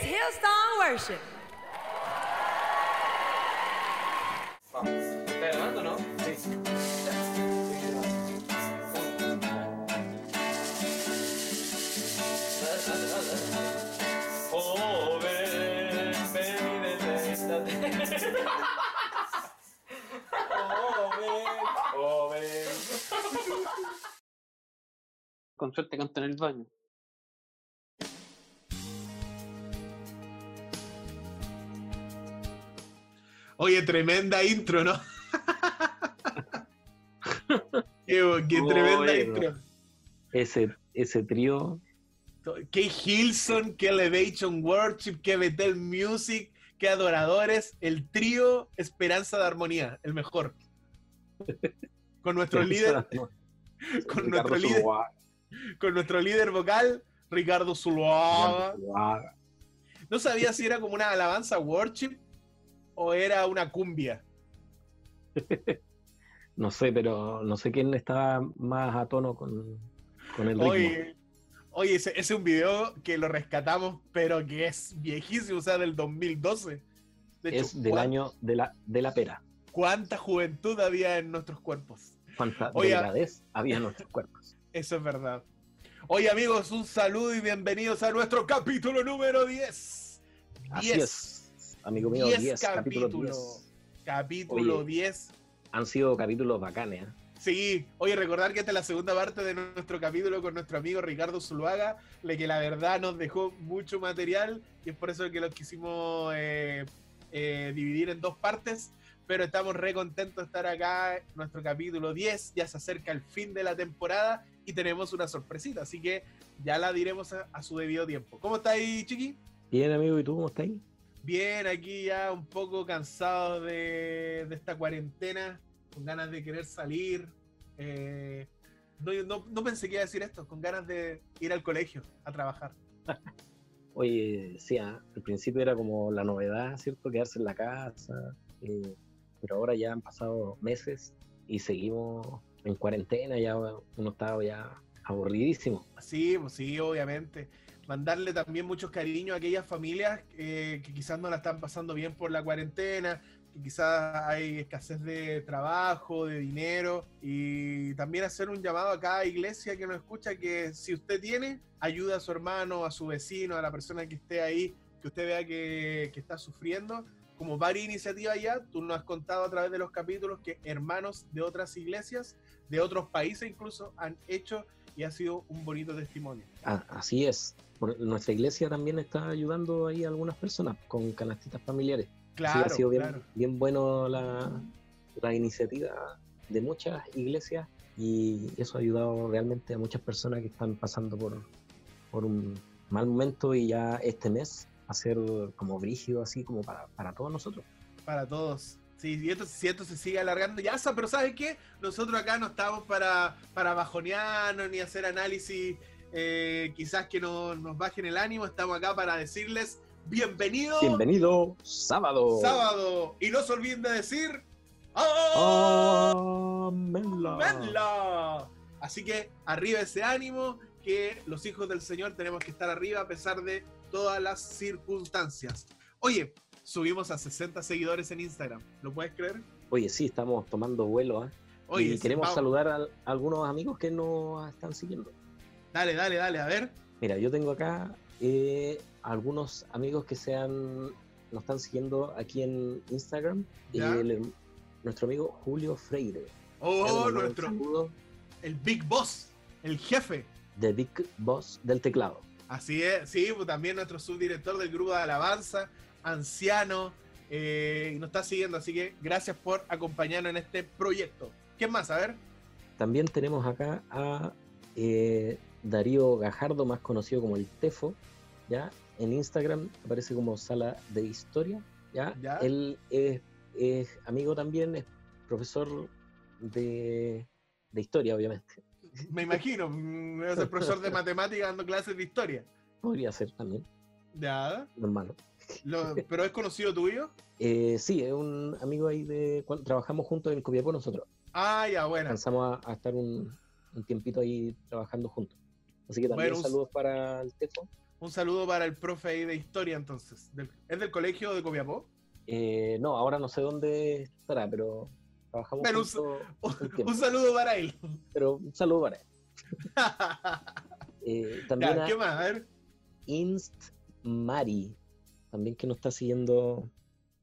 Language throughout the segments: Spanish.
Here's Hillsong Worship. ¿Está grabando, no? Sí. Joven, ven y deleítate. Joven, joven. Con suerte canto en el baño. Oye, tremenda intro, ¿no? qué, qué tremenda intro. Ese, ese trío, Qué Hilson, qué Elevation Worship, qué Betel Music, qué Adoradores, el trío Esperanza de Armonía, el mejor. Con nuestro líder, con Ricardo nuestro líder, Zuluaga. con nuestro líder vocal, Ricardo Zuluaga. Zuluaga. No sabía si era como una alabanza worship o era una cumbia. No sé, pero no sé quién estaba más a tono con, con el ritmo. Oye, oye ese, ese es un video que lo rescatamos, pero que es viejísimo, o sea, del 2012. De hecho, es del ¿cuán- año de la, de la pera. ¿Cuánta juventud había en nuestros cuerpos? Cuánta Oye, delgadez había en nuestros cuerpos. Eso es verdad. Oye, amigos, un saludo y bienvenidos a nuestro capítulo número 10. Así 10. es, amigo mío, 10 10 capítulos capítulos. 10. Capítulo Oye. 10. Han sido capítulos bacanes. ¿eh? Sí, oye, recordar que esta es la segunda parte de nuestro capítulo con nuestro amigo Ricardo Zuluaga, le que la verdad nos dejó mucho material y es por eso que lo quisimos eh, eh, dividir en dos partes, pero estamos re contentos de estar acá, nuestro capítulo 10, ya se acerca el fin de la temporada y tenemos una sorpresita, así que ya la diremos a, a su debido tiempo. ¿Cómo está ahí, Chiqui? Bien, amigo, ¿y tú cómo estás ahí? Bien, aquí ya un poco cansado de, de esta cuarentena, con ganas de querer salir. eh, no, no- no pensé que iba a decir esto, con ganas de ir al colegio a trabajar. Oye, sí, ah, al principio era como la novedad, ¿cierto? Quedarse en la casa, eh, pero ahora ya han pasado meses y seguimos en cuarentena, ya uno está ya aburridísimo. Sí, pues sí, obviamente. Mandarle también muchos cariños a aquellas familias eh, que quizás no la están pasando bien por la cuarentena, que quizás hay escasez de trabajo, de dinero, y también hacer un llamado a cada iglesia que nos escucha que si usted tiene, ayuda a su hermano, a su vecino, a la persona que esté ahí, que usted vea que, que está sufriendo. Como varias iniciativas ya, tú nos has contado a través de los capítulos que hermanos de otras iglesias, de otros países incluso, han hecho y ha sido un bonito testimonio. Ah, así es. Por- nuestra iglesia también está ayudando ahí a algunas personas con canastitas familiares. Claro, sí, ha sido bien, claro. bien bueno la, la iniciativa de muchas iglesias y eso ha ayudado realmente a muchas personas que están pasando por, por un mal momento y ya este mes va a ser como brígido así como para, para todos nosotros. Para todos. Sí, y esto, si esto se sigue alargando, ya pero ¿sabes qué? Nosotros acá no estamos para, para bajonearnos ni hacer análisis eh, quizás que no- nos bajen el ánimo, estamos acá para decirles bienvenido Bienvenido sábado. sábado. Y no se olviden de decir Amenla. Así que arriba ese ánimo, que los hijos del Señor tenemos que estar arriba a pesar de todas las circunstancias. Oye, subimos a 60 seguidores en Instagram, ¿lo puedes creer? Oye, sí, estamos tomando vuelo. ¿ah? Oye, y queremos vamos. saludar a, a algunos amigos que nos están siguiendo. Dale, dale, dale, a ver. Mira, yo tengo acá eh, algunos amigos que se han, nos están siguiendo aquí en Instagram. Ya. El- nuestro amigo Julio Freire. Oh, nuestro, saludo el Big Boss, el jefe. de Big Boss del teclado. Así es, sí, pues también nuestro subdirector del grupo de alabanza, anciano, eh, y nos está siguiendo, así que gracias por acompañarnos en este proyecto. ¿Quién más? A ver. También tenemos acá a eh, Darío Gajardo, más conocido como el Tefo, ¿ya? En Instagram aparece como Sala de Historia, ¿ya? Ya. Él es, es amigo también, es profesor de, de historia, obviamente. Me imagino, mm, es el profesor de matemáticas dando clases de historia. Podría ser también, Ya, normal. lo- pero es conocido tuyo. Eh, sí, es un amigo ahí de cuando trabajamos juntos en Copiapó nosotros. Ah, ya, bueno. Alcanzamos a, a estar un, un tiempito ahí trabajando juntos. Así que también Bueno, un- saludos para el Tefo. Un saludo para el profe ahí de historia, entonces. ¿Es del colegio de Copiapó? Eh, no, ahora no sé dónde estará, pero trabajamos Pero un saludo para él. Pero un saludo para él. Eh, también ya, ¿qué más? A ver. Inst Mari, también que nos está siguiendo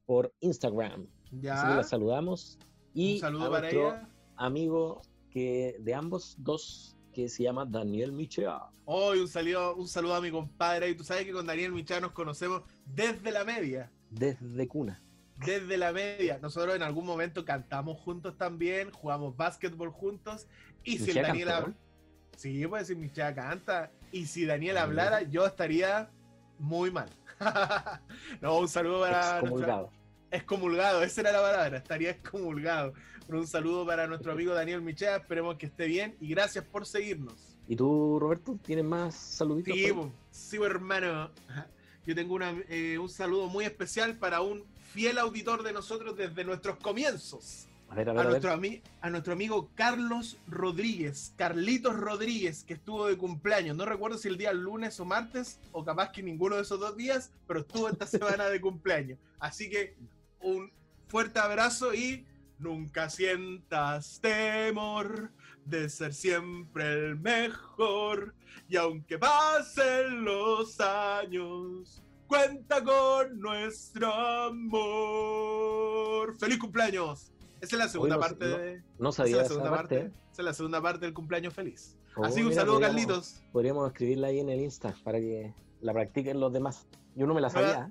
por Instagram. Así que Ya. la saludamos. Y Un saludo a para nuestro ella. amigo que de ambos dos, que se llama Daniel Michea. Hoy un saludo, un saludo a mi compadre. Y tú sabes que con Daniel Michá nos conocemos desde la media. Desde cuna. Desde la media. Nosotros en algún momento cantamos juntos también, jugamos básquetbol juntos. Y si el Michea Daniel cantó, habla. Sí, pues si Michá canta. Y si Daniel Ah, hablara, yo estaría muy mal. no, un saludo para. nuestra- Excomulgado. Esa era la palabra, estaría excomulgado. Pero un saludo para nuestro amigo Daniel Michea, esperemos que esté bien y gracias por seguirnos. ¿Y tú, Roberto, tienes más saluditos? Sí, sí, hermano. Yo tengo una, eh, un saludo muy especial para un fiel auditor de nosotros desde nuestros comienzos. A ver, a A ver, a ver. nuestro, ami- a nuestro amigo Carlos Rodríguez, Carlitos Rodríguez, que estuvo de cumpleaños. No recuerdo si el día lunes o martes, o capaz que ninguno de esos dos días, pero estuvo esta semana de cumpleaños. Así que un fuerte abrazo y nunca sientas temor de ser siempre el mejor. Y aunque pasen los años, cuenta con nuestro amor. ¡Feliz cumpleaños! Esa es la segunda no parte no- de. No Esa es sabía la esa segunda parte. parte. Esa es la segunda parte del cumpleaños feliz. Oh, Así que un saludo, podríamos- Carlitos. Podríamos escribirla ahí en el Insta para que la practiquen los demás. Yo no me la sabía.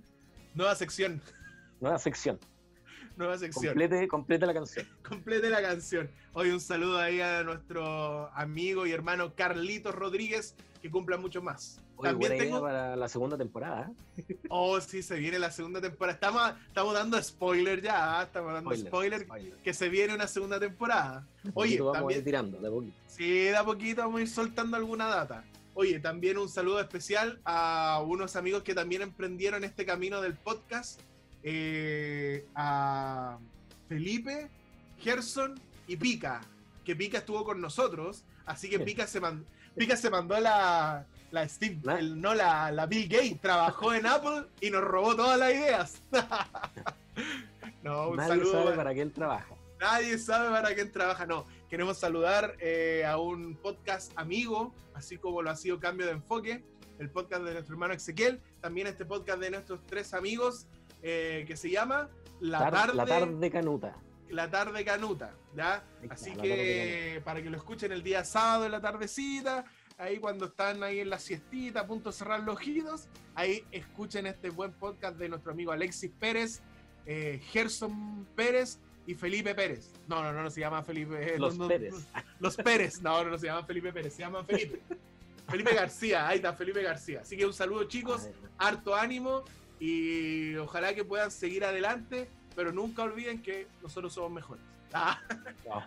Nueva sección. Nueva sección. Nueva sección. Complete, complete la canción. complete la canción. Hoy un saludo ahí a nuestro amigo y hermano Carlitos Rodríguez, que cumpla mucho más. También buena idea tengo. para la segunda temporada. ¿eh? Oh, sí, se viene la segunda temporada. Estamos, estamos dando spoiler ya, ¿ah? estamos dando spoiler, spoiler. que se viene una segunda temporada. Oye, vamos a también- ir tirando, de a poquito. Sí, de a poquito vamos a ir soltando alguna data. Oye, también un saludo especial a unos amigos que también emprendieron este camino del podcast. Eh, a Felipe, Gerson y Pica. Que Pica estuvo con nosotros. Así que. Pica se, man- Pica se mandó la, la Steve, no la, la Bill Gates. Trabajó en Apple y nos robó todas las ideas. no, un Nadie saludo. sabe para qué él trabaja. Nadie sabe para quién trabaja. No, queremos saludar eh, a un podcast amigo, así como lo ha sido Cambio de Enfoque, el podcast de nuestro hermano Ezequiel, también este podcast de nuestros tres amigos eh, que se llama La Tar- Tarde, la tarde canuta. La Tarde Canuta, ¿ya? Así La que para que lo escuchen el día sábado en la tardecita, ahí cuando están ahí en la siestita, a punto de cerrar los ojitos, ahí escuchen este buen podcast de nuestro amigo Alexis Pérez, eh, Gerson Pérez y Felipe Pérez. No, no, no, no se llama Felipe. eh, Los no, no, Pérez. Los Pérez. No, no, no se llaman Felipe Pérez, se llaman Felipe. Felipe García, ahí está, Felipe García. Así que un saludo chicos, harto ánimo y ojalá que puedan seguir adelante, pero nunca olviden que nosotros somos mejores. Ah,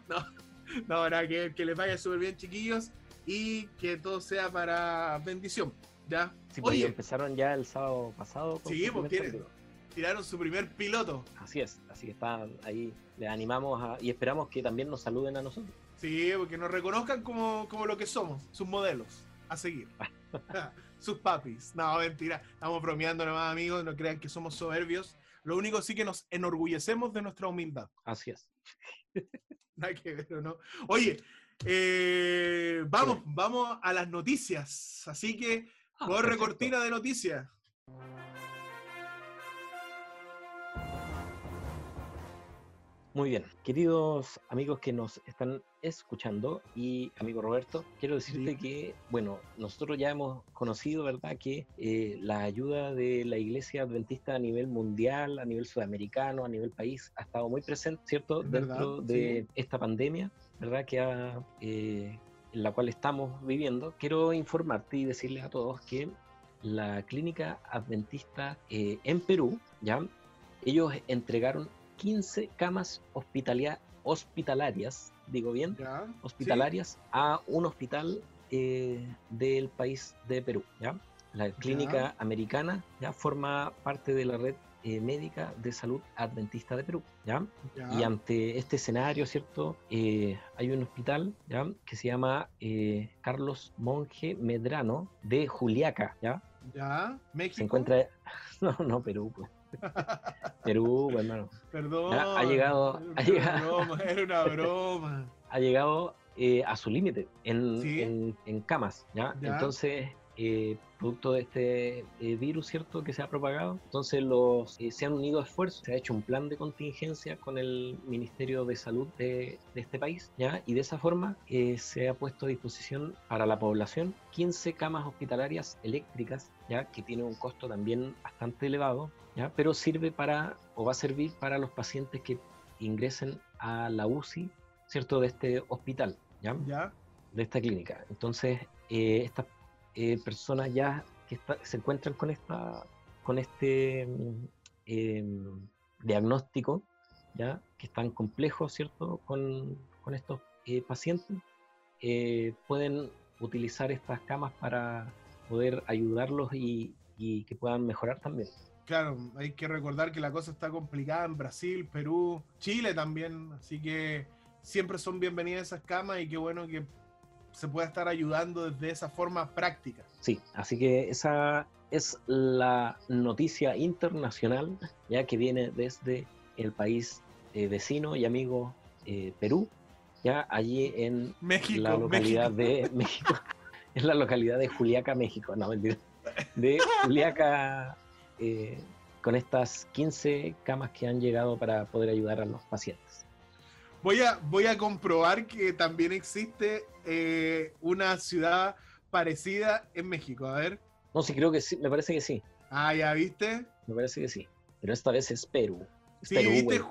no. no, nada, que, que les vaya súper bien chiquillos y que todo sea para bendición. ¿Ya? Sí, pues, Oye, empezaron ya el sábado pasado. con sí, pues tienen, tiraron su primer piloto. Así es, así que están ahí. Les animamos a- y esperamos que también nos saluden a nosotros. Sí, porque nos reconozcan como, como lo que somos, sus modelos a seguir. sus papis. No, mentira. Estamos bromeando nomás, amigos. No crean que somos soberbios. Lo único sí que nos enorgullecemos de nuestra humildad. Así es. Nada que ver, ¿o ¿no? Oye, eh, vamos, vamos a las noticias. Así que Ah, corre perfecto. cortina de noticias. Muy bien, queridos amigos que nos están escuchando y amigo Roberto, quiero decirte Sí. que, bueno, nosotros ya hemos conocido, ¿verdad?, que eh, la ayuda de la Iglesia Adventista a nivel mundial, a nivel sudamericano, a nivel país, ha estado muy presente, ¿cierto?, Es dentro verdad, de sí. esta pandemia, ¿verdad?, que ha, eh, en la cual estamos viviendo. Quiero informarte y decirles a todos que la clínica adventista eh, en Perú, ¿ya? Ellos entregaron 15 camas hospitalia- hospitalarias, digo bien, Ya. hospitalarias a un hospital eh, del país de Perú, ¿ya? La clínica americana ya forma parte de la red eh, médica de salud adventista de Perú, ¿ya? ya. Y ante este escenario, ¿cierto? Eh, hay un hospital, ¿ya? Que se llama eh, Carlos Monje Medrano de Juliaca, ¿ya? ¿Ya? ¿México? se encuentra. No, no, Perú, pues. Perú, hermano. Perdón. Ya, ha llegado- Era ha una llegado. broma, era una broma. Ha llegado eh, a su límite en, Sí. en- en camas, ¿ya? Ya. Entonces, eh, producto de este eh, virus, ¿cierto?, que se ha propagado, entonces los, eh, se han unido esfuerzos, se ha hecho un plan de contingencia con el Ministerio de Salud de, de este país, ¿ya? Y de esa forma eh, se ha puesto a disposición para la población 15 camas hospitalarias eléctricas, ¿ya? Que tiene un costo también bastante elevado, ¿ya? Pero sirve para, o va a servir para los pacientes que ingresen a la UCI, ¿cierto?, de este hospital, ¿ya? ¿Ya? de esta clínica. Entonces, eh, estas eh, personas ya que se encuentran con esta con este mm, em, diagnóstico, ya que es tan ¿cierto? Con, con estos eh, pacientes, eh, pueden utilizar estas camas para poder ayudarlos y, y que puedan mejorar también. Claro, hay que recordar que la cosa está complicada en Brasil, Perú, Chile también, así que siempre son bienvenidas esas camas y qué bueno que se pueda estar ayudando desde esa forma práctica. Sí, así que esa es la noticia internacional, ya que viene desde el país eh, vecino y amigo eh, Perú, ya allí en México, la localidad México. de México, en la localidad de Juliaca, México, no mentira, de Juliaca, eh, con estas 15 camas que han llegado para poder ayudar a los pacientes. Voy a, voy a comprobar que también existe eh, una ciudad parecida en México. A ver. No, sí, creo que sí, me parece que sí, Ah, ya viste. me parece que sí, pero esta vez es Perú. Es Sí, Perú, viste.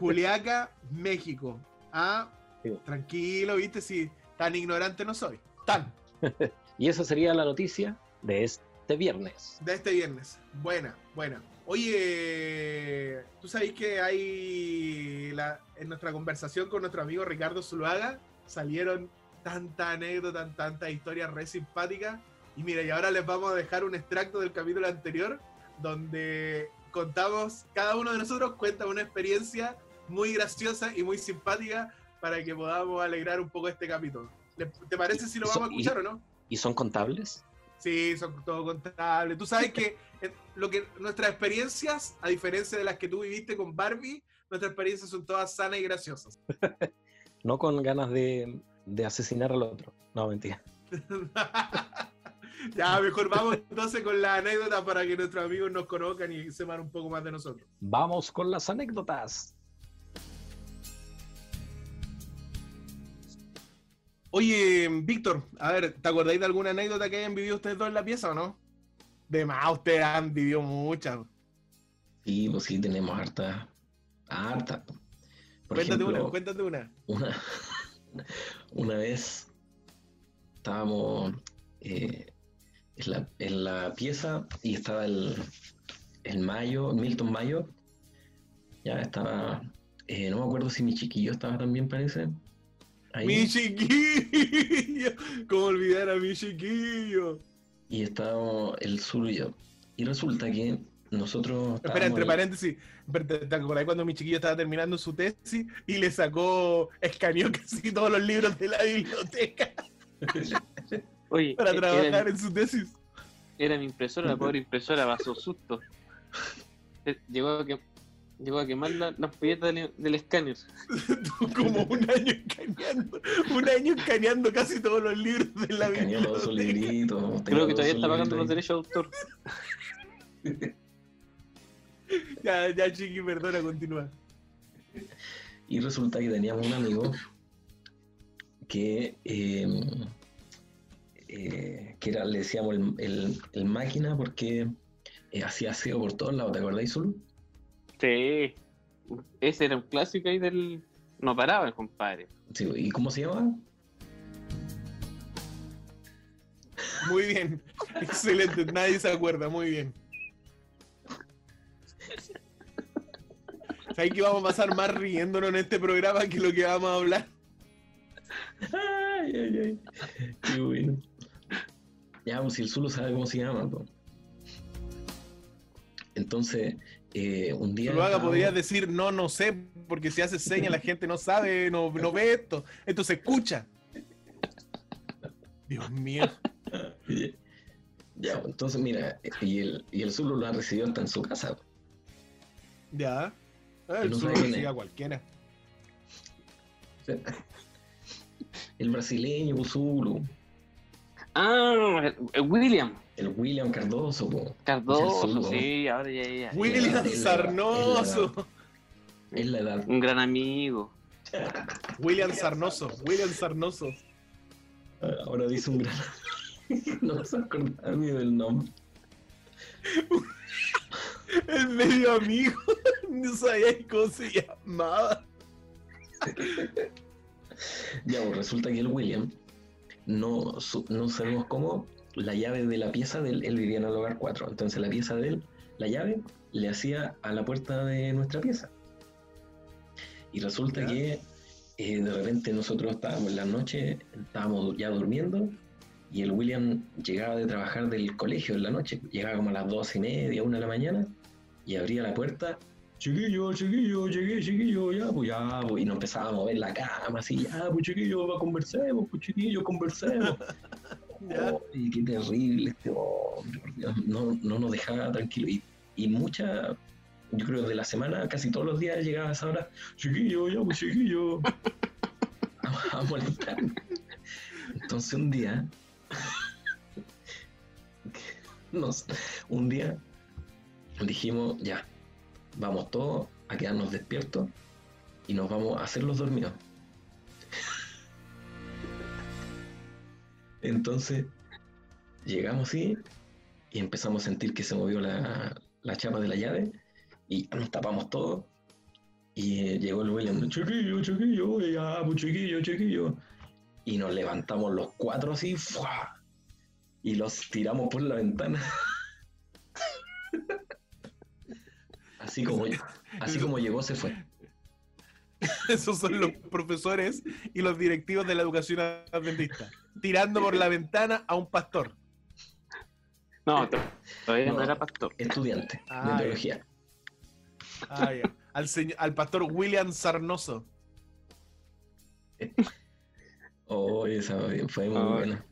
Juliaca, México. Ah, Sí. tranquilo, viste, si tan ignorante no soy. Tan. Y esa sería la noticia de este viernes. De este viernes. Buena, buena. Oye, ¿tú sabes que hay la- en nuestra conversación con nuestro amigo Ricardo Zuluaga salieron tantas anécdotas, tantas historias re simpáticas? Y mira, y ahora les vamos a dejar un extracto del capítulo anterior donde contamos, cada uno de nosotros cuenta una experiencia muy graciosa y muy simpática para que podamos alegrar un poco este capítulo. ¿Le- ¿Te parece si lo vamos a escuchar o no? ¿Y son contables? Sí, son todo contables. Tú sabes que eh, lo que nuestras experiencias, a diferencia de las que tú viviste con Barbie, nuestras experiencias son todas sanas y graciosas. No con ganas de, de asesinar al otro. No, mentira. ya, mejor vamos entonces con la anécdota para que nuestros amigos nos conozcan y sepan un poco más de nosotros. Vamos con las anécdotas. Oye, Víctor, a ver, ¿te acordáis de alguna anécdota que hayan vivido ustedes dos en la pieza o no? De más, ustedes han vivido muchas. Sí, pues sí, tenemos harta. Harta. Por Cuéntate ejemplo, una, cuéntate una. una, una vez estábamos eh, en, la, en la pieza y estaba el, el Mayo, Milton Mayo. Ya estaba, eh, no me acuerdo si mi chiquillo estaba también, parece. Ahí. Mi chiquillo, ¿cómo olvidar a mi chiquillo? Y estábamos el sur y yo. Y resulta que nosotros. Espera, entre ahí- paréntesis, ¿te acordás cuando mi chiquillo estaba terminando su tesis y le sacó, escaneó casi todos los libros de la biblioteca Oye, para e- trabajar en su tesis? era mi impresora, la pobre impresora pasó susto. Eh, Llegó a, que, llegó a quemar la- las piedras del, del escáner. Como un año escaneando, un año escaneando casi todos los libros de la escaneó todos sus libritos. Creo que todavía está pagando los derechos de autor. Ya, ya, chiqui, perdona, continúa. Y resulta que teníamos un amigo que, eh, eh, que era, le decíamos el, el- el máquina porque eh, hacía aseo por todos lados, ¿te acordáis, Zulu? Sí. Ese era un clásico ahí del. No paraba el compadre. Sí, ¿Y cómo se llama? Muy bien, excelente, nadie se acuerda, muy bien. ¿Sabes que vamos a pasar más riéndonos en este programa que lo que vamos a hablar? Ay, ay, ay. Qué bueno. Ya, pues si el Zulu sabe cómo se llama. po. Entonces, eh, un día. Si lo haga, estábamos- podrías decir no, no sé, porque si hace señas la gente no sabe, no, no ve esto. Esto se escucha. Dios mío. Ya, entonces mira, y el, y el Zulu lo ha recibido hasta en su casa. Ya. Ah, El no sigue es. a cualquiera. El brasileño, Zulu. Ah, William El William Cardoso, po. Cardoso, sí, ahora ya, ya. William es la- Sarnoso. Es la edad. Un gran amigo. William Sarnoso. William Sarnoso. Ahora dice un gran. no se acordaba ni del nombre. El medio amigo. No sabía cómo se llamaba. Ya, pues resulta que el William, no, su- no sabemos cómo, la llave de la pieza de él, él vivía en el hogar 4, entonces la pieza de él, la llave, le hacía a la puerta de nuestra pieza. Y resulta Ya. que eh, de repente nosotros estábamos en la noche, estábamos ya durmiendo, y el William llegaba de trabajar del colegio en la noche, llegaba como a las dos y media, una de la mañana, y abría la puerta, chiquillo, chiquillo, llegué, chiquillo, ya, pues ya, pues, y nos empezaba a mover la cama, así, ya, pues chiquillo, conversemos, pues chiquillo, conversemos. Ay, qué terrible este hombre, por Dios, no, no nos dejaba tranquilo. Y, y mucha, yo creo de la semana, casi todos los días llegaba a esa hora, chiquillo, ya, pues chiquillo, a, a molestarme. Entonces un día, nos, un día dijimos, ya, vamos todos a quedarnos despiertos y nos vamos a hacer los dormidos. Entonces, llegamos así y empezamos a sentir que se movió la, la chapa de la llave y nos tapamos todos. Y eh, llegó el William, chiquillo, chiquillo, ya, pues chiquillo, chiquillo. Y nos levantamos los cuatro así, ¡fua! y los tiramos por la ventana. así como, así como llegó, se fue. Esos son los profesores y los directivos de la educación adventista. Tirando por la ventana a un pastor. No, to- todavía no, No. era pastor. Estudiante Ah, de teología. Ah, al, señor- al pastor William Sarnoso. Oh, esa fue muy Ah. buena.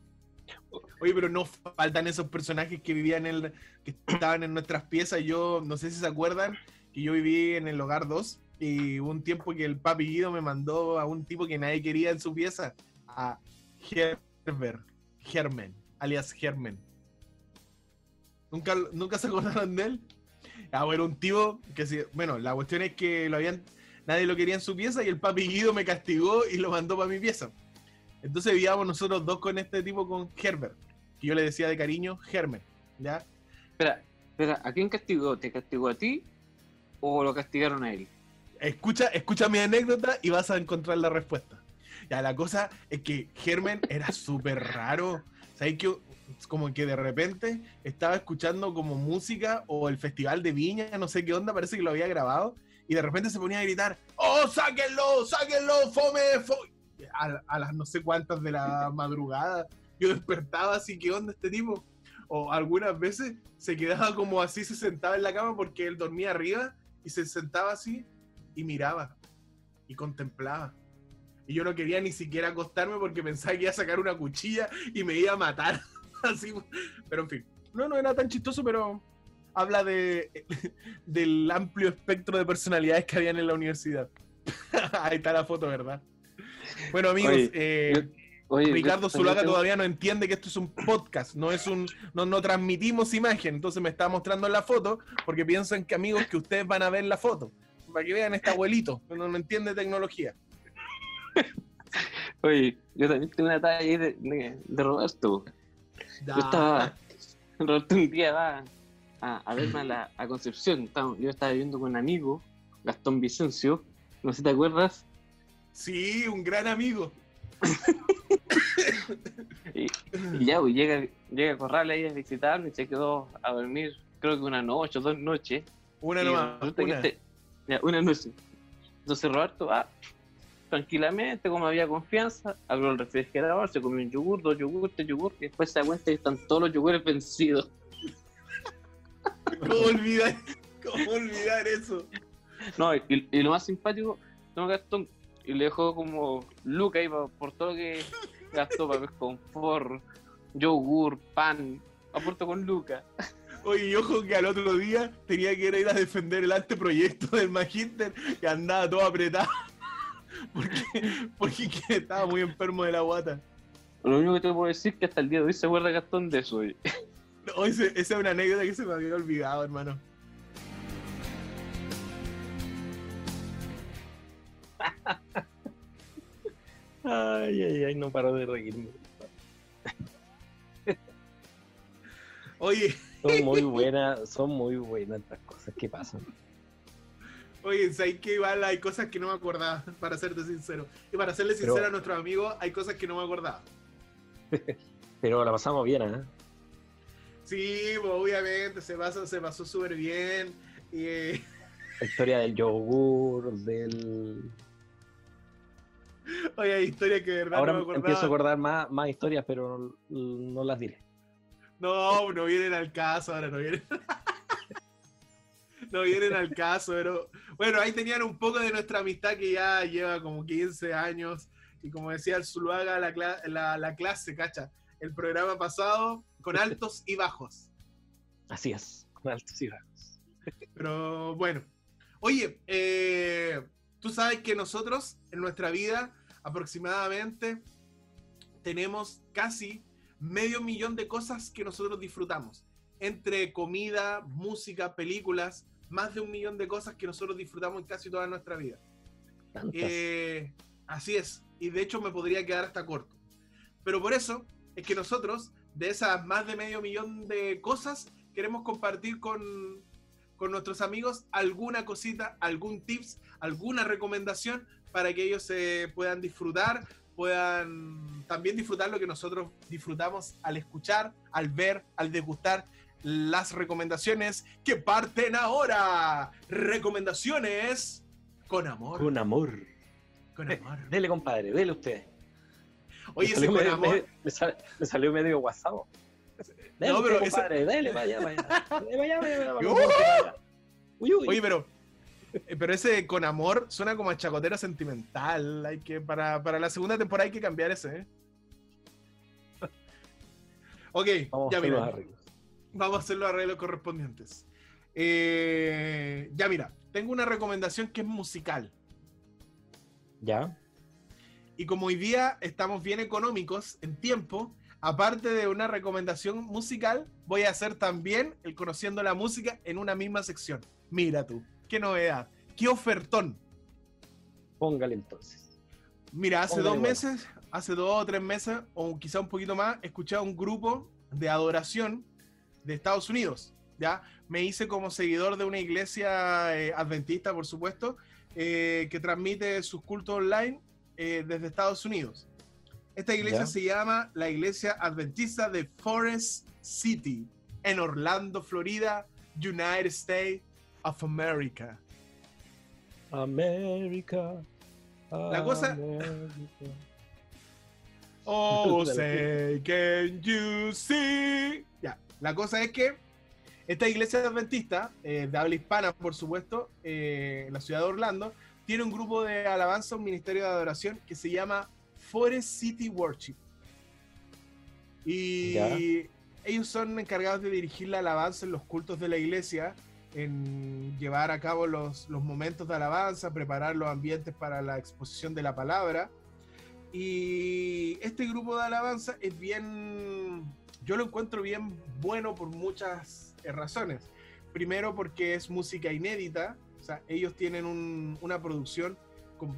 Oye, pero no faltan esos personajes que vivían en el, que estaban en nuestras piezas. Yo no sé si se acuerdan que yo viví en el hogar 2 y hubo un tiempo que el papi Guido me mandó a un tipo que nadie quería en su pieza, a Gerber, Germen, alias Germen. ¿Nunca, ¿Nunca se acordaron de él? Ah, bueno, un tipo que sí, bueno, la cuestión es que lo habían, nadie lo quería en su pieza y el papi Guido me castigó y lo mandó para mi pieza. Entonces vivíamos nosotros dos con este tipo, con Herbert, que yo le decía de cariño, Germen, ¿ya? Espera, espera, ¿a quién castigó? ¿Te castigó a ti o lo castigaron a él? Escucha, escucha mi anécdota y vas a encontrar la respuesta. Ya, la cosa es que Germen era súper raro. ¿Sabes que Como que de repente estaba escuchando como música o el festival de Viña, no sé qué onda, parece que lo había grabado, y de repente se ponía a gritar, ¡Oh, sáquenlo, sáquenlo, fome, fome! A, a las no sé cuántas de la madrugada. Yo despertaba así, ¿qué onda este tipo? O algunas veces se quedaba como así, se sentaba en la cama porque él dormía arriba y se sentaba así y miraba y contemplaba. Y yo no quería ni siquiera acostarme porque pensaba que iba a sacar una cuchilla y me iba a matar. Así, pero en fin, no, no era tan chistoso, pero habla de, del amplio espectro de personalidades que habían en la universidad. Ahí está la foto, ¿verdad? Bueno, amigos, Oye, eh, Oye, yo Ricardo también Zulaga tengo- todavía no entiende que esto es un podcast, no es un, no, no transmitimos imagen, entonces me está mostrando la foto porque piensan que amigos que ustedes van a ver la foto, para que vean este abuelito, que no, no entiende tecnología. Oye, yo también tengo una talla ahí de, de, de Roberto. Yo estaba. Roberto un día va a, a verme a, la, a Concepción. Estaba- yo estaba viviendo con un amigo, Gastón Vicencio. No sé si te acuerdas. Sí, un gran amigo. Y, y ya, pues, llega, llega Corral ahí a visitarme y se quedó a dormir, creo que una noche o dos noches. Una nomás, una. este- ya, una noche. Entonces Roberto va tranquilamente, como había confianza, abrió el refrigerador, se comió un yogur, dos yogures, tres yogur, y después se da cuenta que están todos los yogures vencidos. ¿Cómo olvidar, cómo olvidar eso? No, y, y lo más simpático, no Gastón, y le dejó como Luca ahí por, todo lo que gastó, papel confort, yogur, pan, aporto con Luca. Oye, y ojo que al otro día tenía que ir a defender el anteproyecto del Magister y andaba todo apretado. Porque, porque que estaba muy enfermo de la guata. Lo único que te puedo decir es que hasta el día de hoy se acuerda Gastón de eso. oye. No, esa es una anécdota que se me había olvidado, hermano. Ay, ay, ay, no paro de reírme. Oye, Son muy buenas, son muy buenas estas cosas que pasan. oye, ¿sabes que igual hay cosas que no me acordaba, para serte sincero? Y para serle Pero- sincero a nuestros amigos, hay cosas que no me acordaba. Pero la pasamos bien, ¿eh? Sí, pues, obviamente, se pasó, se pasó súper bien. Y, eh, La historia del yogur, del... oye, hay historias que de verdad Ahora no me acordaba. empiezo a acordar más, más historias, pero no, no las diré. No, no vienen al caso, ahora no vienen. no vienen al caso, pero bueno, ahí tenían un poco de nuestra amistad que ya lleva como 15 años. Y como decía el Zuluaga, la, cla- la, la clase, cacha, el programa pasado con altos y bajos. Así es, con altos y bajos. Pero bueno, oye, eh, tú sabes que nosotros en nuestra vida aproximadamente tenemos casi medio millón de cosas que nosotros disfrutamos. Entre comida, música, películas, más de un millón de cosas que nosotros disfrutamos en casi toda nuestra vida. Eh, así es, y de hecho me podría quedar hasta corto. Pero por eso es que nosotros, de esas más de medio millón de cosas, queremos compartir con, con nuestros amigos alguna cosita, algún tips, alguna recomendación para que ellos se puedan disfrutar, puedan también disfrutar lo que nosotros disfrutamos al escuchar, al ver, al degustar las recomendaciones que parten ahora. Recomendaciones con amor. Con amor. Con amor. Dele, compadre, dele usted. Oye, Me ese salió con medio- amor. me, sal- me salió medio WhatsApp. Dele, No, pero ese- compadre, dele para allá. Dele allá, para allá, ¡Uh! para allá. Uy, uy. Oye, pero, eh, pero ese con amor suena como a chacotero sentimental. Hay que, para, para la segunda temporada hay que cambiar ese, ¿eh? Ok, Vamos ya mira. Vamos a hacer los arreglos correspondientes. Eh, ya mira, tengo una recomendación que es musical. ¿Ya? Y como hoy día estamos bien económicos en tiempo, aparte de una recomendación musical, voy a hacer también el conociendo la música en una misma sección. Mira tú, qué novedad, qué ofertón. Póngale entonces. Mira, hace Póngale dos bueno. meses, hace dos o tres meses, o quizá un poquito más, escuché a un grupo de adoración de Estados Unidos. ¿ya? Me hice como seguidor de una iglesia eh, adventista, por supuesto, eh, que transmite sus cultos online eh, desde Estados Unidos. Esta iglesia Ya. se llama la Iglesia Adventista de Forest City, en Orlando, Florida, United States of America. América. La cosa-. Oh, say, can you see? Ya, la cosa es que esta iglesia adventista, eh, de habla hispana, por supuesto, eh, en la ciudad de Orlando, tiene un grupo de alabanza, un ministerio de adoración que se llama Forest City Worship. Y Ya. ellos son encargados de dirigir la alabanza en los cultos de la iglesia, en llevar a cabo los, los momentos de alabanza, preparar los ambientes para la exposición de la palabra. Y este grupo de alabanza es bien, yo lo encuentro bien bueno por muchas eh, razones. Primero porque es música inédita, o sea, ellos tienen un- una producción con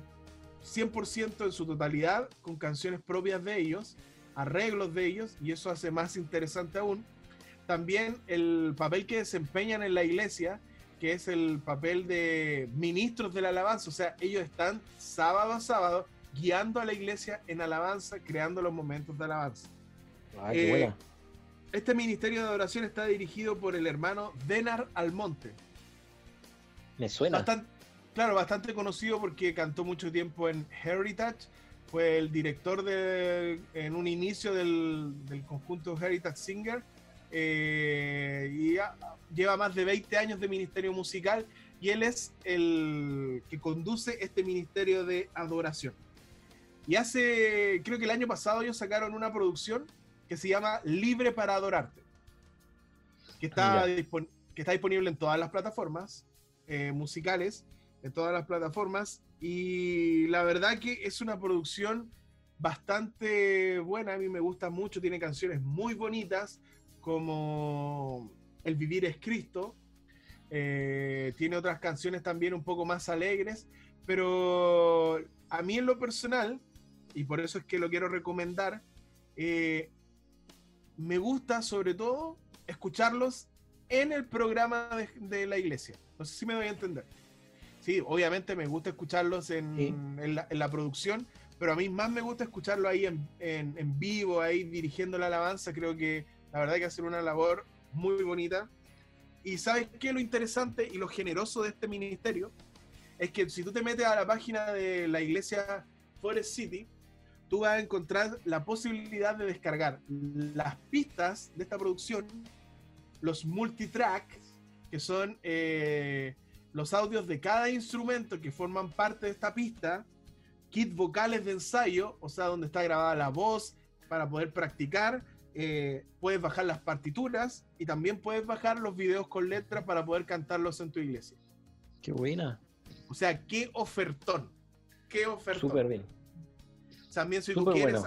100% en su totalidad, con canciones propias de ellos, arreglos de ellos, y eso hace más interesante aún. También el papel que desempeñan en la iglesia, que es el papel de ministros de la alabanza, o sea, ellos están sábado a sábado guiando a la iglesia en alabanza, creando los momentos de alabanza. Ah, qué Eh, buena. Este ministerio de adoración está dirigido por el hermano Denar Almonte. Me suena. Bastante, claro, bastante conocido porque cantó mucho tiempo en Heritage. Fue el director de, en un inicio del, del conjunto Heritage Singer. Eh, y ya lleva más de 20 años de ministerio musical. Y él es el que conduce este ministerio de adoración. Y hace, creo que el año pasado ellos sacaron una producción que se llama Libre para Adorarte. que está, que está disponible en todas las plataformas eh, musicales, en todas las plataformas. Y la verdad que es una producción bastante buena, a mí me gusta mucho, tiene canciones muy bonitas como El Vivir es Cristo, eh, tiene otras canciones también un poco más alegres, pero a mí en lo personal, y por eso es que lo quiero recomendar, eh, me gusta sobre todo escucharlos en el programa de, la iglesia. No sé si me doy a entender. Sí, obviamente me gusta escucharlos en, la, producción, pero a mí más me gusta escucharlo ahí en, vivo, ahí dirigiendo la alabanza. Creo que la verdad que hacer una labor muy bonita. Y sabes qué lo interesante y lo generoso de este ministerio es que si tú te metes a la página de la iglesia Forest City, tú vas a encontrar la posibilidad de descargar las pistas de esta producción, los multitracks, que son eh, los audios de cada instrumento que forman parte de esta pista, kit vocales de ensayo, o sea, donde está grabada la voz para poder practicar. Eh, puedes bajar las partituras y también puedes bajar los videos con letras para poder cantarlos en tu iglesia. Qué buena. O sea, qué ofertón. Qué ofertón. Súper bien. También si tú quieres,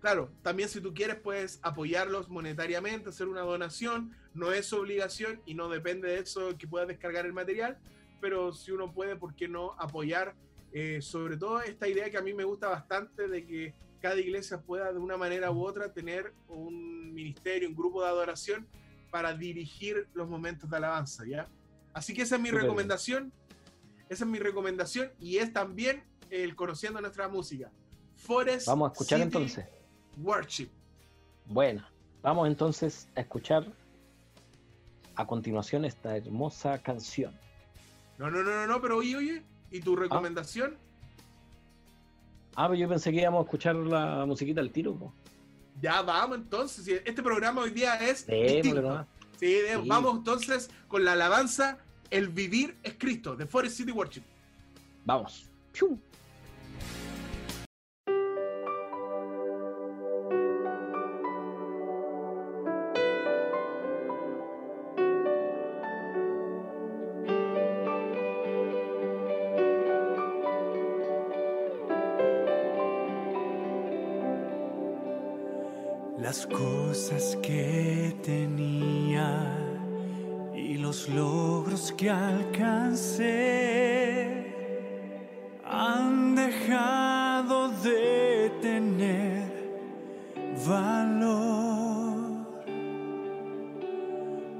claro, también si tú quieres puedes apoyarlos monetariamente, hacer una donación, no es obligación y no depende de eso que puedas descargar el material, pero si uno puede, ¿por qué no apoyar? Eh, sobre todo esta idea que a mí me gusta bastante de que cada iglesia pueda de una manera u otra tener un ministerio, un grupo de adoración para dirigir los momentos de alabanza, ¿ya? Así que esa es mi recomendación, esa es mi recomendación y es también el conociendo nuestra música. Forest Vamos a escuchar entonces. Worship. Bueno, vamos entonces a escuchar a continuación esta hermosa canción. No, no, no, no, pero oye, oye, ¿y tu ah. recomendación? Ah, pero yo pensé que íbamos a escuchar la musiquita al tiro. Ya vamos entonces. Este programa hoy día es. Sí, vamos entonces con la alabanza El vivir es Cristo de Forest City Worship. Vamos. las que alcancé han dejado de tener valor,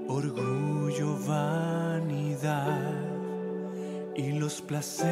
orgullo, vanidad y los placeres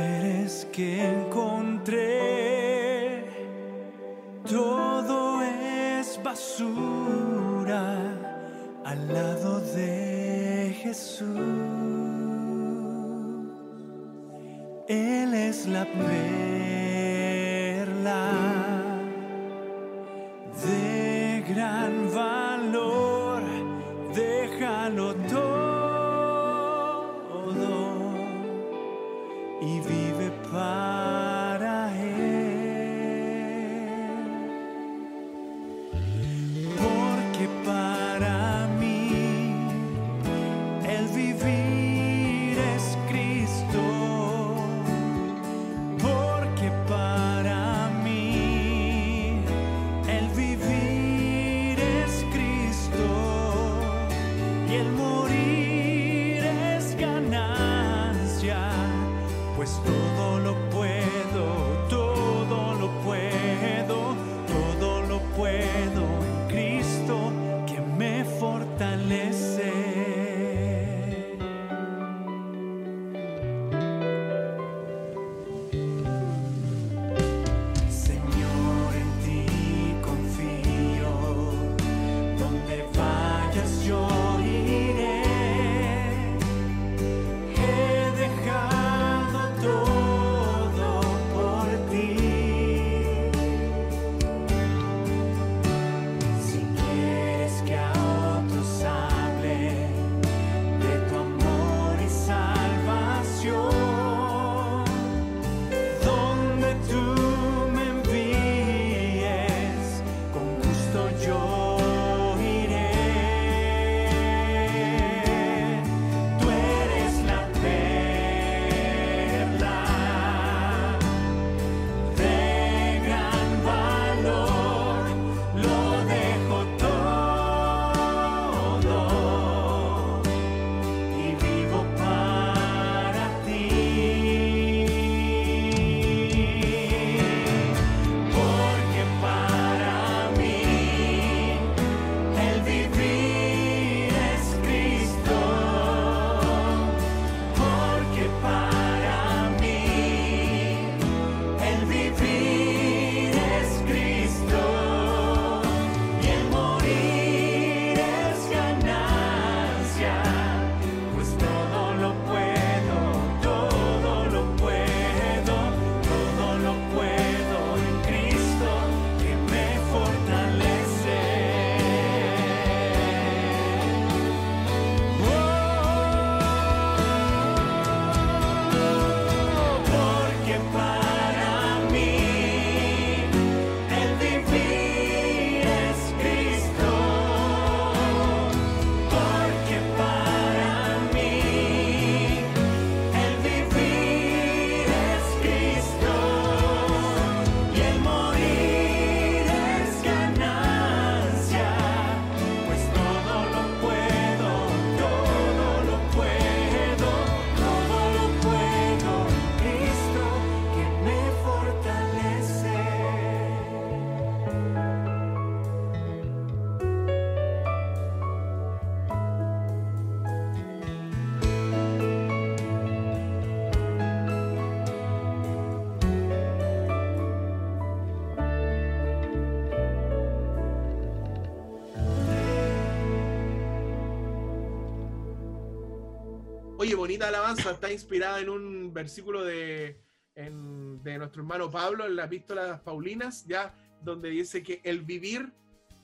Oye, bonita alabanza, está inspirada en un versículo de, en- de nuestro hermano Pablo en la epístola de las Paulinas, ya, donde dice que el vivir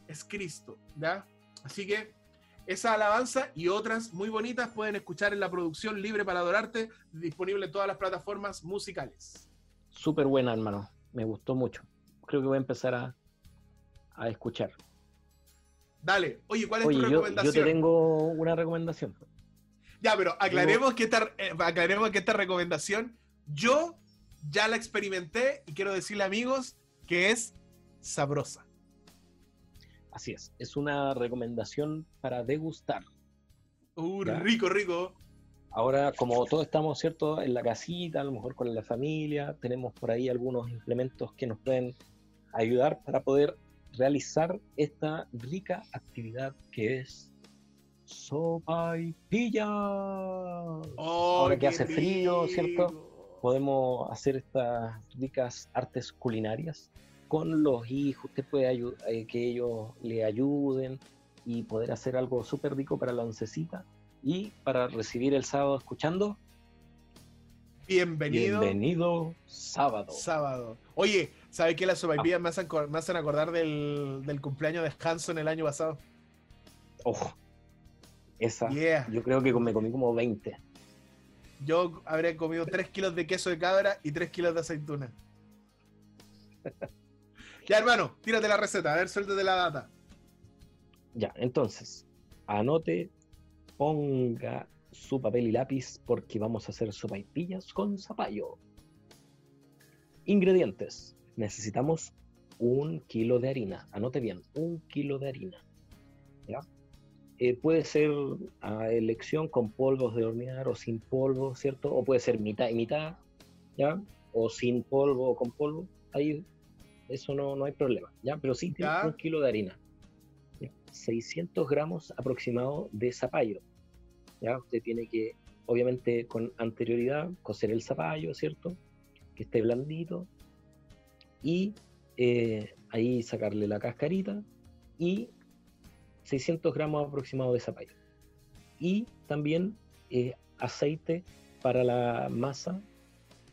es Cristo, ¿ya? Así que esa alabanza y otras muy bonitas pueden escuchar en la producción Libre para Adorarte, disponible en todas las plataformas musicales. Súper buena, hermano. Me gustó mucho. Creo que voy a empezar a, a escuchar. Dale, oye, ¿cuál es Oye, tu yo, yo recomendación? te tengo una recomendación. Ya, pero aclaremos que, esta, eh, aclaremos que esta recomendación yo ya la experimenté y quiero decirle amigos que es sabrosa. Así es. Es una recomendación para degustar. Uh, Ya. rico, rico. Ahora, como todos estamos, ¿cierto? En la casita, a lo mejor con la familia, tenemos por ahí algunos implementos que nos pueden ayudar para poder realizar esta rica actividad que es sopa y pilla. Oh, Ahora que hace frío, ¿cierto? Podemos hacer estas ricas artes culinarias con los hijos. Usted puede eh, que ellos le ayuden y poder hacer algo súper rico para la oncecita y para recibir el sábado escuchando. Bienvenido. Bienvenido sábado. Sábado. Oye, ¿sabes qué? Las sopaipillas me, hacen, me hacen acordar del, del cumpleaños de Hanson el año pasado. Ojo. Esa, Yeah. yo creo que me comí como 20. Yo habría comido 3 kilos de queso de cabra y 3 kilos de aceituna. ya, hermano, tírate la receta. A ver, suéltate la data. Ya, entonces, anote, ponga su papel y lápiz porque vamos a hacer sopaipillas con zapallo. Ingredientes. Necesitamos un kilo de harina. Anote bien, un kilo de harina. ¿Ya? Eh, puede ser a elección con polvos de hornear o sin polvo, ¿cierto? O puede ser mitad y mitad, ¿ya? O sin polvo o con polvo. Ahí, eso no, no hay problema, ¿ya? Pero sí tiene Ya. un kilo de harina. ¿ya? 600 gramos aproximado de zapallo. ¿ya? Usted tiene que, obviamente, con anterioridad, cocer el zapallo, ¿cierto? Que esté blandito. Y eh, ahí sacarle la cascarita y 600 gramos aproximado de zapallo. Y también eh, aceite para la masa,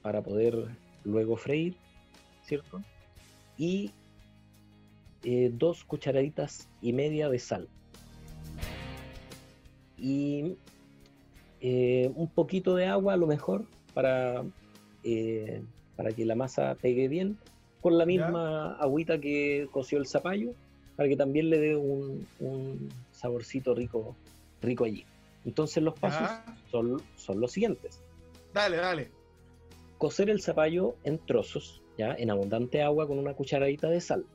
para poder luego freír, ¿cierto? Y eh, dos cucharaditas y media de sal. Y eh, un poquito de agua a lo mejor para, para que la masa pegue bien, con la misma agüita que coció el zapallo, para que también le dé un, un saborcito rico, rico allí. Entonces los pasos son, son los siguientes Dale, dale. cocer el zapallo en trozos, ¿ya? En abundante agua con una cucharadita de sal,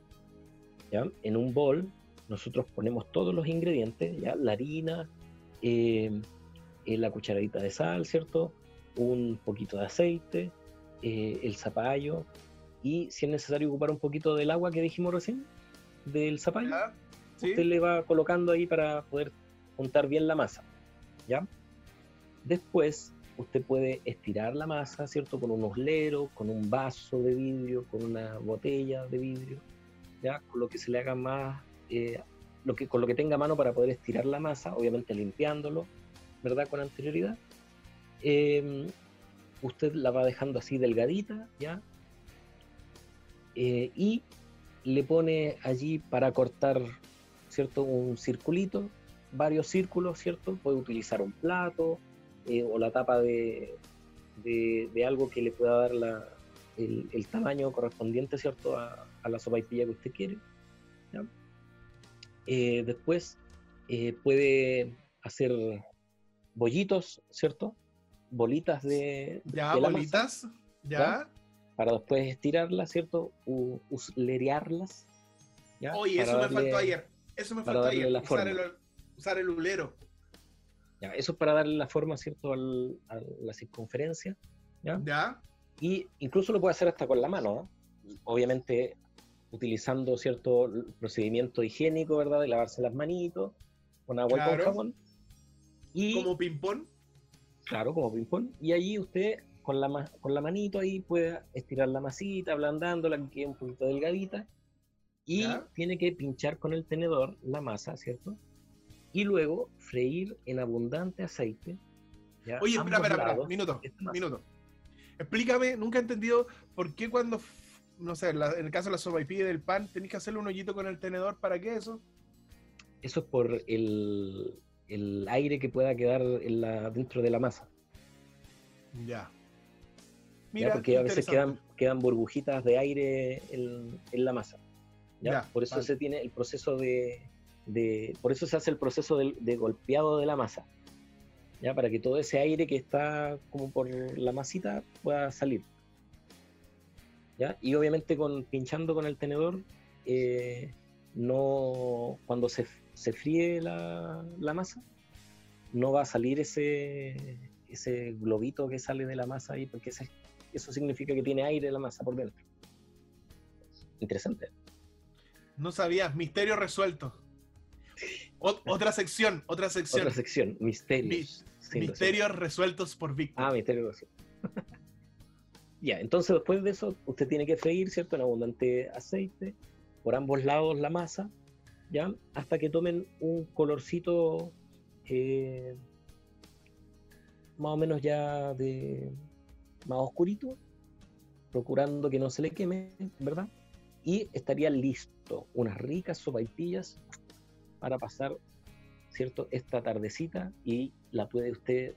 ¿ya? En un bol nosotros ponemos todos los ingredientes, ¿ya? La harina, eh, eh, la cucharadita de sal, ¿cierto? Un poquito de aceite, eh, el zapallo y si es necesario ocupar un poquito del agua que dijimos recién, del zapallo. ¿Sí? usted le va colocando ahí para poder juntar bien la masa, ¿ya? Después, usted puede estirar la masa, ¿cierto? Con un oslero, con un vaso de vidrio, con una botella de vidrio, ¿ya? Con lo que se le haga más, eh, lo que, con lo que tenga a mano para poder estirar la masa, obviamente limpiándolo, ¿verdad? Con anterioridad. Eh, usted la va dejando así delgadita, ¿ya? Eh, y le pone allí para cortar, ¿cierto? Un circulito, varios círculos, ¿cierto? Puede utilizar un plato eh, o la tapa de, de, de algo que le pueda dar la, el, el tamaño correspondiente, ¿cierto? A, a la sopaipilla que usted quiere. ¿ya? Eh, después eh, puede hacer bollitos, ¿cierto? Bolitas de, Ya, de la masa bolitas. ¿Ya? Para después estirarlas, ¿cierto? U, uslerearlas. ¿ya? Oye, Para eso me darle- faltó ayer. Eso me faltó ayer. la Usar el, usar el ulero. ya, eso es para darle la forma, ¿cierto? Al- a la circunferencia. ¿ya? ¿Ya? Y incluso lo puede hacer hasta con la mano, ¿no? obviamente utilizando cierto procedimiento higiénico, ¿verdad? De lavarse las manitos con agua y con jabón. Y, Como ping-pong. claro, como ping-pong. Y allí usted con la, con la manito ahí puede estirar la masita, ablandándola, que quede un poquito delgadita. Y Ya. tiene que pinchar con el tenedor la masa, ¿cierto? Y luego freír en abundante aceite, ¿ya? Oye, espera, espera, espera, minuto, minuto. Explícame, nunca he entendido por qué cuando, no sé, la- en el caso de la sopa y del pan, tenés que hacerle un hoyito con el tenedor, ¿para qué eso? Eso es por el, el aire que pueda quedar en la, dentro de la masa. Ya. ¿Ya? Porque a veces quedan, quedan burbujitas de aire en, en la masa. ¿ya? Ya, por eso vale. se tiene el proceso de, de- Por eso se hace el proceso del- de, golpeado de la masa. ¿ya? Para que todo ese aire que está como por la masita pueda salir. ¿ya? Y obviamente con, pinchando con el tenedor, eh, no, cuando se, se fríe la, la masa, no va a salir ese, ese globito que sale de la masa ahí, porque ese- eso significa que tiene aire la masa por dentro. Interesante. No sabías, misterio resuelto. Ot- otra sección, otra sección. Otra sección, misterios. Misterios resueltos por Víctor. Ah, misterio resuelto. ya, entonces después de eso, usted tiene que freír, ¿cierto? En abundante aceite, por ambos lados la masa, ¿ya? Hasta que tomen un colorcito eh, más o menos ya de más oscurito, procurando que no se le queme, ¿verdad? Y estaría listo, unas ricas sopaipillas para pasar, ¿cierto? Esta tardecita y la puede usted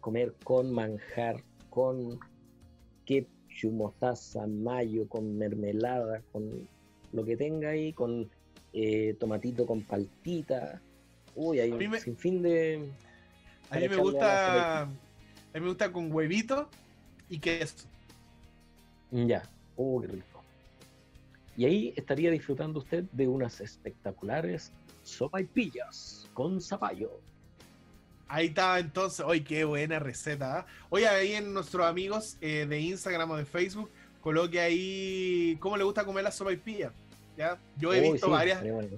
comer con manjar, con ketchup, mostaza, mayo, con mermelada, con lo que tenga ahí, con eh, tomatito con paltita. Uy, hay un me- sinfín de... a mí me gusta. A mí me gusta con huevito y queso. Ya, oh, qué rico. Y ahí estaría disfrutando usted de unas espectaculares sopaipillas con zapallo. Ahí está entonces. Oye, qué buena receta. ¿ah? Oye, ahí en nuestros amigos eh, de Instagram o de Facebook, coloque ahí cómo le gusta comer la sopaipilla. ¿Ya? Yo he Uy, visto sí, varias, bueno.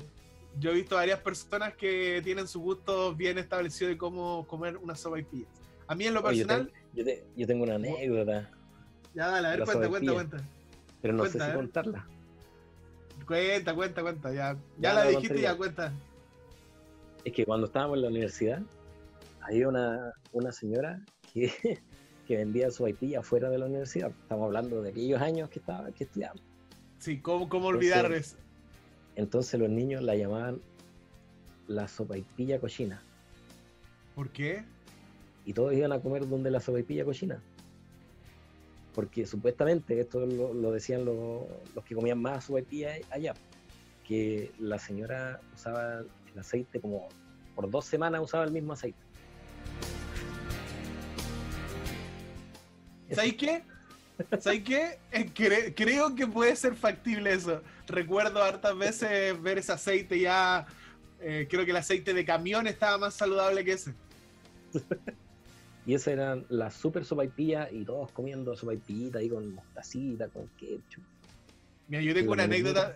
yo he visto varias personas que tienen su gusto bien establecido de cómo comer una sopaipilla. A mí en lo personal, yo te- yo tengo una anécdota, ya dale, a ver, cuenta, cuenta, cuenta. pero no Cuenta, sé si contarla. Cuenta, cuenta, cuenta. Ya, ya, Ya, la dijiste, conté ya cuenta. Es que cuando estábamos en la universidad, había una, una señora que, que vendía sopaipilla fuera de la universidad. Estamos hablando de aquellos años que, estaba, que estudiábamos. Sí, ¿cómo, cómo olvidar eso? Entonces los niños la llamaban la sopaipilla cochina. ¿Por qué? Y todos iban a comer donde la sopaipilla cochina. Porque supuestamente, esto lo, lo decían lo- los que comían más sopaipilla allá, que la señora usaba el aceite como por dos semanas usaba el mismo aceite. ¿Sabes qué? ¿Sabes qué? Eh, cre- creo que puede ser factible eso. Recuerdo hartas veces ver ese aceite ya. eh, creo que el aceite de camión estaba más saludable que ese. Y esas eran las super sopaipillas y todos comiendo sopaipillita ahí con mostacita, con ketchup. Mira, yo tengo una anécdota.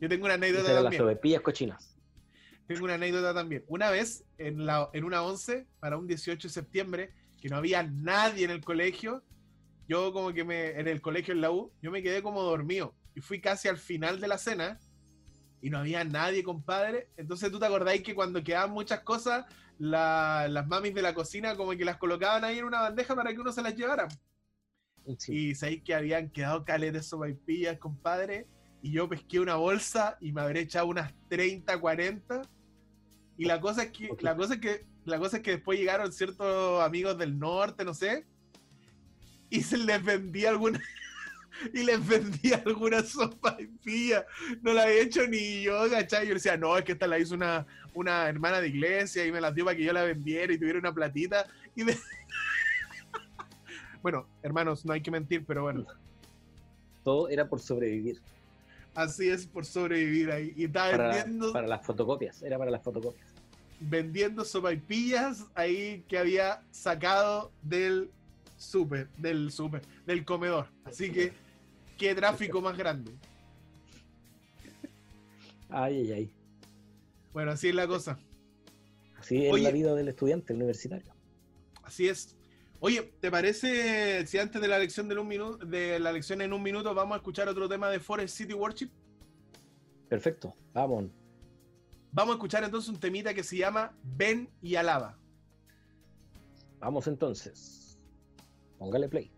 Yo tengo una anécdota eran las también. sopaipillas cochinas. Tengo una anécdota también. Una vez, en, la, en una 11, para un 18 de septiembre, que no había nadie en el colegio, yo como que me, en el colegio en la U, yo me quedé como dormido. Y fui casi al final de la cena y no había nadie, compadre. Entonces tú te acordáis que cuando quedaban muchas cosas, la- las mamis de la cocina como que las colocaban ahí en una bandeja para que uno se las llevara. Sí. Y sabéis que habían quedado caletes sopaipillas, compadre. Y yo pesqué una bolsa y me habré echado unas 30, 40. Y la cosa es que, Ok. la cosa es que, la cosa es que después llegaron ciertos amigos del norte, no sé. Y se les vendía alguna. Y les vendía alguna sopaipilla. No la había hecho ni yo, ¿cachai? Yo decía, no, es que esta la hizo una, una hermana de iglesia y me las dio para que yo la vendiera y tuviera una platita. Y me- bueno, hermanos, no hay que mentir, pero bueno. Todo era por sobrevivir. Así es por sobrevivir ahí. Y estaba Para, vendiendo, para las fotocopias. Era para las fotocopias. vendiendo sopaipillas ahí que había sacado del súper, del súper, del comedor. Así que, qué tráfico más grande. Ay, ay, ay. Bueno, así es la cosa. Así es Oye. la vida del estudiante universitario. Así es. Oye, ¿te parece si antes de la lección de un minuto, de la lección en un minuto, vamos a escuchar otro tema de Forest City Worship? Perfecto, vamos. Vamos a escuchar entonces un temita que se llama Ven y alaba. Vamos entonces. Póngale play.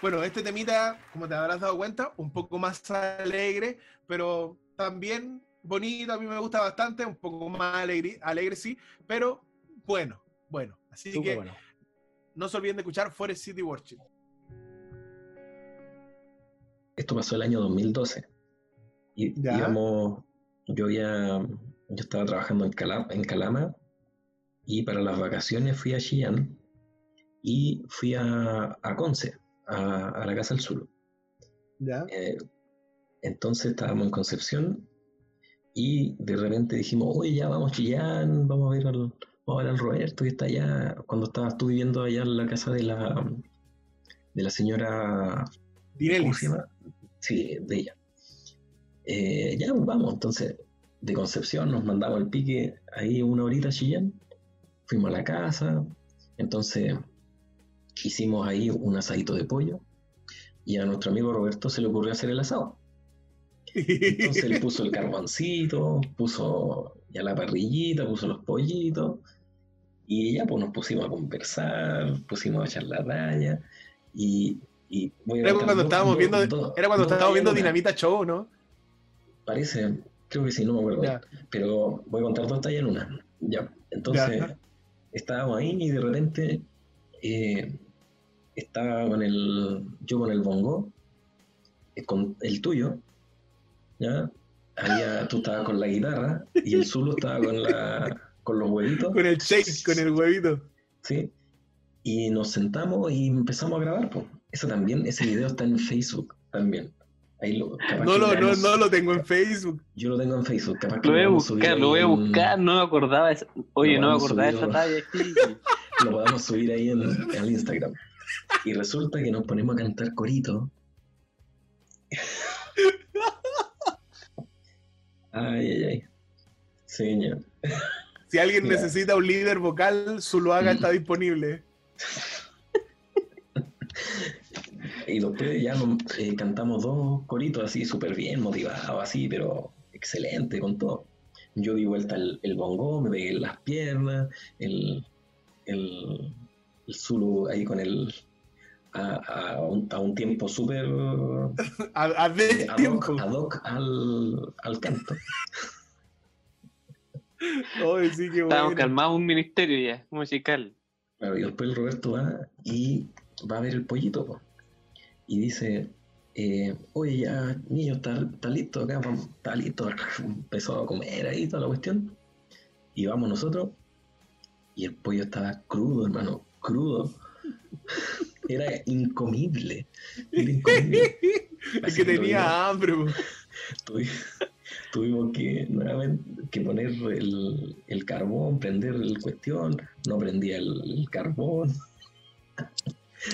Bueno, este temita, como te habrás dado cuenta, un poco más alegre, pero también bonito, a mí me gusta bastante, un poco más alegre, alegre sí, pero bueno, bueno. Así Súper que bueno. no se olviden de escuchar Forest City Worship. Esto pasó el año 2012. Y Ya. íbamos, yo yo estaba trabajando en Calama, en Calama y para las vacaciones fui a Chillán y fui a, a Conce, a, a la Casa del Sur. ¿Ya? Eh, entonces estábamos en Concepción y de repente dijimos, oye, ya vamos a Chillán, vamos a ver al, vamos a ver al Roberto que está allá, cuando estabas tú viviendo allá en la casa de la, de la señora ¿Cómo Dinelis. se llama? Sí, de ella. Eh, ya vamos, entonces, de Concepción nos mandamos el pique ahí una horita a Chillán. Fuimos a la casa, entonces hicimos ahí un asadito de pollo y a nuestro amigo Roberto se le ocurrió hacer el asado. Entonces él puso el carboncito, puso ya la parrillita, puso los pollitos y ya pues nos pusimos a conversar, pusimos a echar la raya y... Era cuando dos- estábamos dos- viendo, dos- era cuando estábamos viendo. Dinamita Show, ¿no? Parece, creo que sí, no me acuerdo. Ya. Pero voy a contar dos tallas en una. Ya, entonces Ya. estábamos ahí y de repente eh, estaba con el, yo con el bongo, con el tuyo, ¿ya? Había, tú estabas con la guitarra y el Zulu estaba con, la, con los huevitos. Con el shake, con el huevito. ¿sí? Y nos sentamos y empezamos a grabar, pues. Eso también, ese video está en Facebook también. Ahí lo, No lo, no, no lo tengo en Facebook. Yo lo tengo en Facebook, capaz Lo voy a buscar, lo voy a en- buscar, no me acordaba. de esa- Oye, no me acordaba de esa talla aquí. Lo podamos subir ahí en, en el Instagram. Y resulta que nos ponemos a cantar corito. Ay, ay, ay. Señor. Si alguien Mira. necesita un líder vocal, Zuluaga está disponible. Y después ya nos, eh, cantamos dos coritos así, súper bien, motivados, así, pero excelente con todo. Yo di vuelta el, el bongo, me pegué en las piernas, el, el, el Zulu ahí con el. a, a un, a un tiempo súper A, a de ad tiempo. hoc, ad hoc al, al canto. Sí, qué bueno. calmados un ministerio ya, musical. Claro, y después el Roberto va y va a ver el pollito, po. y dice, eh, oye, ya, niño, está, está listo acá, vamos, está listo, empezó a comer ahí toda la cuestión, y vamos nosotros, y el pollo estaba crudo, hermano, crudo, era incomible, era incomible. Es que tenía hambre. tuvimos que nuevamente que poner el, el carbón, prender el cuestión, no prendía el, el carbón.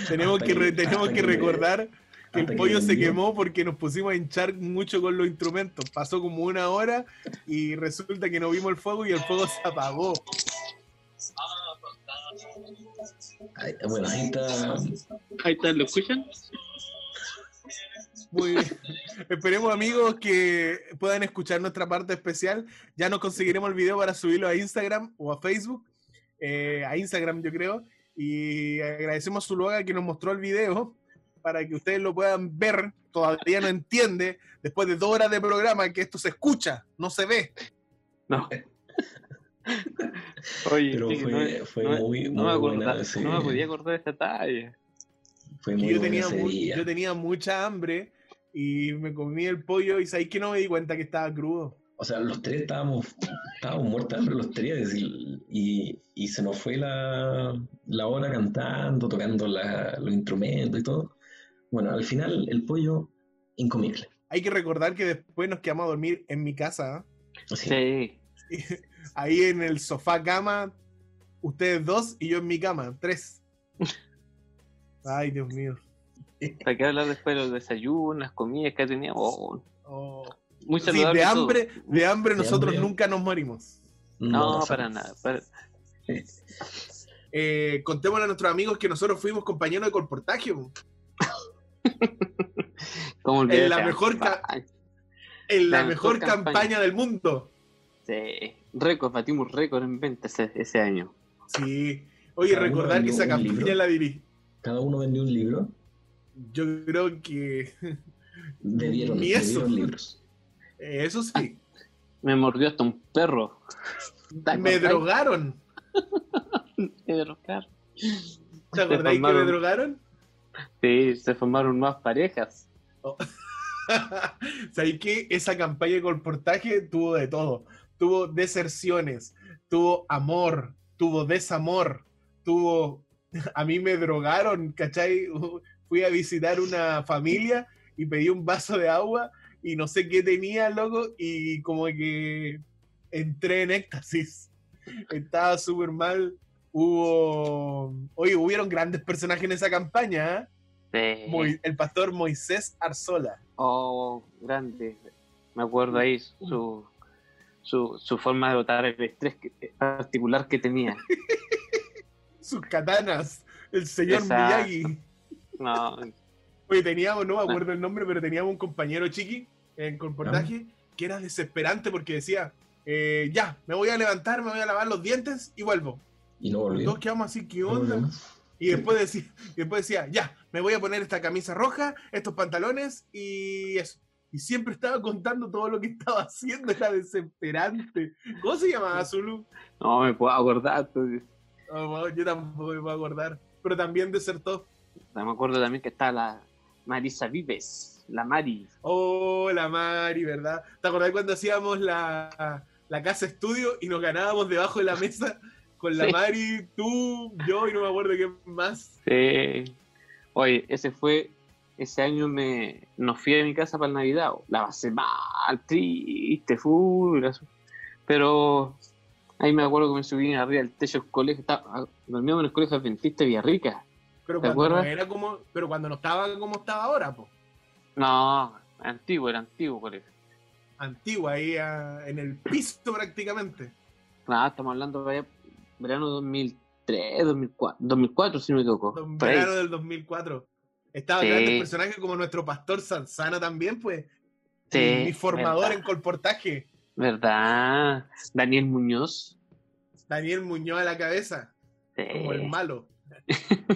Tenemos Hasta que, que- tenemos que que- recordar que el pollo se quemó porque nos pusimos a hinchar mucho con los instrumentos. Pasó como una hora y resulta que no vimos el fuego y el fuego se apagó. Ahí- bueno, ahí está. Ahí está, ¿lo escuchan? Muy bien. Esperemos amigos que puedan escuchar nuestra parte especial. Ya nos conseguiremos el video para subirlo a Instagram o a Facebook. Eh, a Instagram yo creo. Y agradecemos a Zuluaga que nos mostró el video para que ustedes lo puedan ver. Todavía no entiende, después de dos horas de programa, que esto se escucha, no se ve. No. Oye, Pero sí fue- no, fue no- muy- no muy me buena acordaba- ese- no me podía acordar de esta talla. Fue muy yo, tenía ese mu- día. yo tenía mucha hambre y me comí el pollo y sabéis que no me di cuenta que estaba crudo. O sea, los tres estábamos, estábamos muertos de hambre, los tres, y, y- y se nos fue la, la hora cantando, tocando la- los instrumentos y todo. Bueno, al final el pollo, incomible. Hay que recordar que después nos quedamos a dormir en mi casa. ¿ah? Así, Sí. Ahí en el sofá cama, ustedes dos y yo en mi cama, tres. Ay, Dios mío. ¿Para qué hablar después de los desayunos, las comidas que teníamos? Oh, Oh. muy Sí, de todo. hambre, de hambre De nosotros hambre. nunca nos morimos. No, para nada. para- Eh, contémosle a nuestros amigos que nosotros fuimos compañeros de colportagio. ¿Cómo olvidar En la mejor? En la, La mejor, mejor campaña. campaña. del mundo. Sí. Récord, batimos récord en venta ese, ese año. Sí. Oye, Cada recordar que esa campaña la dirigí. Cada uno vendió un libro, Yo creo que debieron, Ni eso. debieron libros. eh, eso sí. Me mordió hasta un perro. ¿Te Me drogaron. Me drogaron. ¿Te acordáis que me drogaron? Sí, se formaron nuevas parejas. ¿Sabéis que esa campaña de colportaje tuvo de todo? Tuvo deserciones, tuvo amor, tuvo desamor, tuvo... A mí me drogaron, ¿cachai? Fui a visitar una familia y pedí un vaso de agua y no sé qué tenía, loco, y como que entré en éxtasis. Estaba súper mal. Hubo... Oye, hubieron grandes personajes en esa campaña, ¿eh? Sí. El pastor Moisés Arzola. Oh, grande. Me acuerdo ahí su, su, su forma de botar el estrés que- particular que tenía. sus katanas, el señor. Miyagi. No, Oye, teníamos, no me acuerdo el nombre, pero teníamos un compañero chiqui en colportaje que era desesperante porque decía, eh, ya, me voy a levantar, me voy a lavar los dientes y vuelvo. Y no Los volvió. dos quedamos así, ¿qué No onda? Y después decía, y después decía, ya, me voy a poner esta camisa roja, estos pantalones y eso. Y siempre estaba contando todo lo que estaba haciendo, era desesperante. ¿Cómo se llamaba Zulu? no me puedo acordar. Oh, yo tampoco me puedo acordar. Pero también desertó. Me acuerdo también que está la Marisa Vives. la Mari. Oh, la Mari, ¿verdad? ¿Te acordás cuando hacíamos la, la casa estudio y nos ganábamos debajo de la mesa con la Sí. Mari, tú, yo y no me acuerdo quién más? Sí. Oye, ese fue, ese año me, nos fui a mi casa para el Navidad. La pasé mal, triste, full. Pero ahí me acuerdo que me subí arriba del techo del colegio. Estaba, dormíamos en el colegio adventista de Villarrica. Pero ¿Te cuando no acuerdas? era como, pero cuando no estaba como estaba ahora, pues. No, antiguo, era antiguo colegio. Antigua, ahí ah, en el piso prácticamente. Nada, estamos hablando de verano 2003, 2004, 2004 si no me equivoco. Verano del 2004. Estaba Sí. grandes personajes como nuestro pastor Sanzana también, pues. Sí, mi, formador verdad, en colportaje. verdad. Daniel Muñoz. Daniel Muñoz a la cabeza, Sí. como el malo.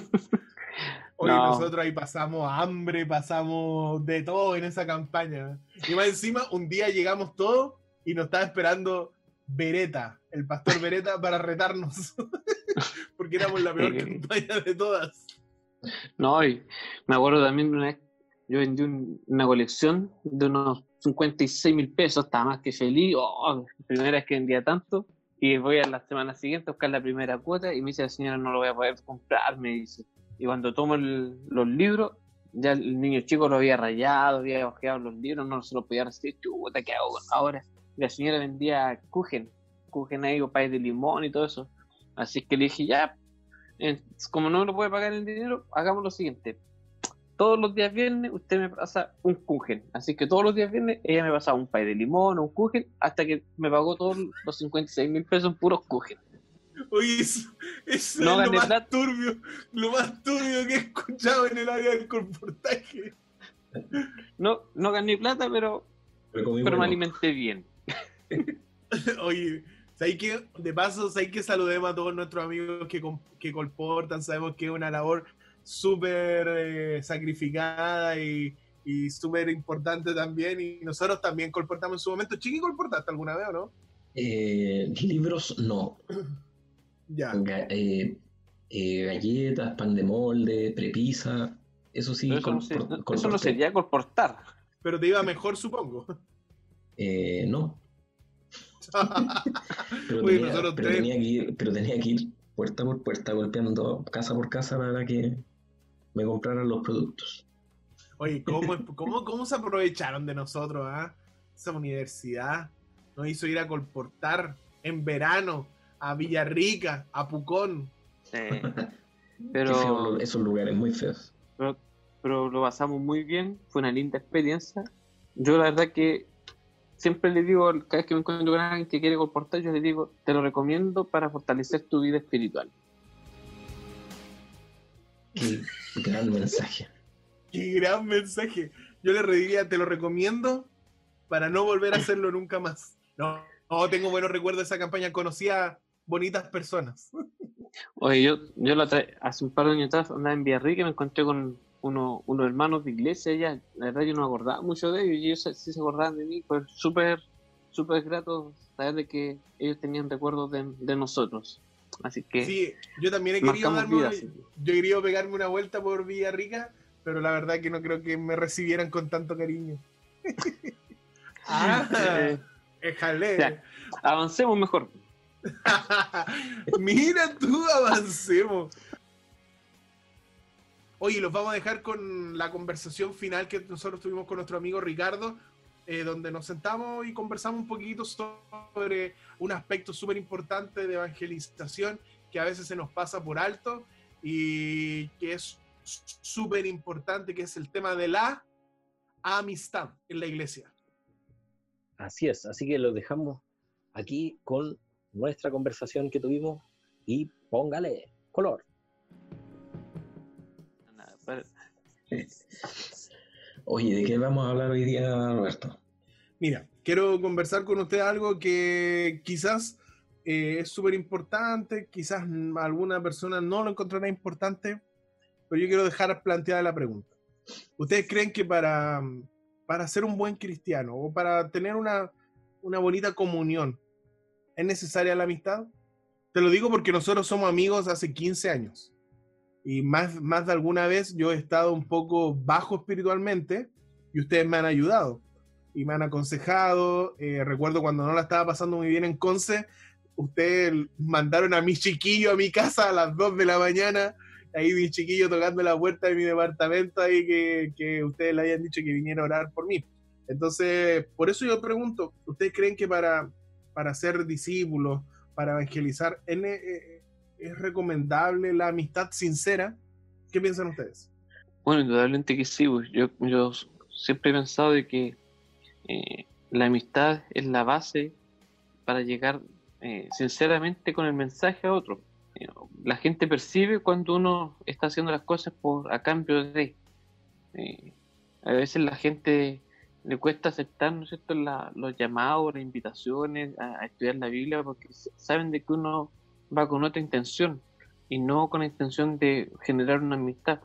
Hoy No. nosotros ahí pasamos hambre, pasamos de todo en esa campaña. Y más encima, un día llegamos todos y nos estaba esperando Beretta, el pastor Beretta, para retarnos. Porque éramos la peor campaña de todas. No, y me acuerdo también una vez, yo vendí un- una colección de unos 56 mil pesos, estaba más que feliz, oh, primera vez que vendía tanto, y voy a la semana siguiente a buscar la primera cuota y me dice la señora no lo voy a poder comprar, me dice. Y cuando tomo el- los libros, ya el niño chico lo había rayado, había ojeado los libros, no se lo podía recibir, chuta, ¿qué hago ahora? La señora vendía Kuchen, Kuchen ahí, o pay de limón y todo eso. Así que le dije, ya, eh, como no me lo puede pagar el dinero, hagamos lo siguiente. Todos los días viernes usted me pasa un kuchen. Así que todos los días viernes ella me pasaba un pay de limón o un kuchen hasta que me pagó todos los 56 mil pesos en puros kuchen. Oye, eso, eso No es lo gané más plata. turbio, lo más turbio que he escuchado en el área del comportaje. No, no gané plata, pero, Pero pero me alimenté bien. Oye, ¿sabes qué? De paso, ¿sabes que saludemos a todos nuestros amigos que, que colportan? Sabemos que es una labor súper eh, sacrificada y, y súper importante también. Y nosotros también colportamos en su momento. ¿Chiqui colportaste alguna vez o no? Eh, libros no. Ya. Eh, eh, galletas, pan de molde, prepisa. Eso sí, eso, no, se- eso no sería colportar. Pero te iba mejor, supongo. Eh, no. Pero, tenía, pero tres- tenía que ir, pero tenía que ir puerta por puerta, golpeando casa por casa para que me compraran los productos. Oye, ¿cómo, cómo, cómo se aprovecharon de nosotros, ah? Esa universidad nos hizo ir a colportar en verano a Villarrica, a Pucón. Sí. Feo Pero, esos lugares muy feos. pero, pero lo pasamos muy bien, fue una linda experiencia. Yo la verdad que siempre le digo, cada vez que me encuentro con alguien que quiere colportar, yo le digo, te lo recomiendo para fortalecer tu vida espiritual. Qué gran mensaje. Qué gran mensaje. Yo le diría, te lo recomiendo para no volver a hacerlo nunca más. No, no tengo buenos recuerdos de esa campaña. Conocí a bonitas personas. Oye, yo, yo la tra- hace un par de años atrás andaba en Villarrica y me encontré con uno, unos hermanos de iglesia allá. La verdad yo no me acordaba mucho de ellos y ellos sí se acordaban de mí. Pues súper, súper grato saber de que ellos tenían recuerdos de, de nosotros. Así que Sí, yo también he querido darme una- vidas. yo he querido pegarme una vuelta por Villarrica, pero la verdad que no creo que me recibieran con tanto cariño. ah, Eh, ya. avancemos mejor. Mira tú, avancemos. Oye, los vamos a dejar con la conversación final que nosotros tuvimos con nuestro amigo Ricardo, eh, donde nos sentamos y conversamos un poquito sobre un aspecto súper importante de evangelización que a veces se nos pasa por alto y que es súper importante, que es el tema de la amistad en la iglesia. Así es, así que lo dejamos aquí con nuestra conversación que tuvimos y póngale color. Pero- Oye, ¿de qué vamos a hablar hoy día, Roberto? Mira, quiero conversar con usted algo que quizás eh, es súper importante, quizás alguna persona no lo encontrará importante, pero yo quiero dejar planteada la pregunta. ¿Ustedes creen que para, para ser un buen cristiano o para tener una, una bonita comunión es necesaria la amistad? Te lo digo porque nosotros somos amigos hace 15 años y más, más de alguna vez yo he estado un poco bajo espiritualmente y ustedes me han ayudado y me han aconsejado. Eh, recuerdo cuando no la estaba pasando muy bien en Conce, ustedes mandaron a mi chiquillo a mi casa a las 2 de la mañana, ahí mi chiquillo tocando la puerta de mi departamento, ahí que, que ustedes le habían dicho que viniera a orar por mí. Entonces, por eso yo pregunto, ¿ustedes creen que para, para ser discípulos, para evangelizar, ¿es, es recomendable la amistad sincera? ¿Qué piensan ustedes? Bueno, indudablemente que sí. pues, Yo, yo siempre he pensado de que eh, la amistad es la base para llegar eh, sinceramente con el mensaje a otro. Eh, La gente percibe cuando uno está haciendo las cosas por a cambio de. a veces la gente le cuesta aceptar, ¿no es cierto?, los llamados, las invitaciones a, estudiar la Biblia porque saben de que uno va con otra intención y no con la intención de generar una amistad.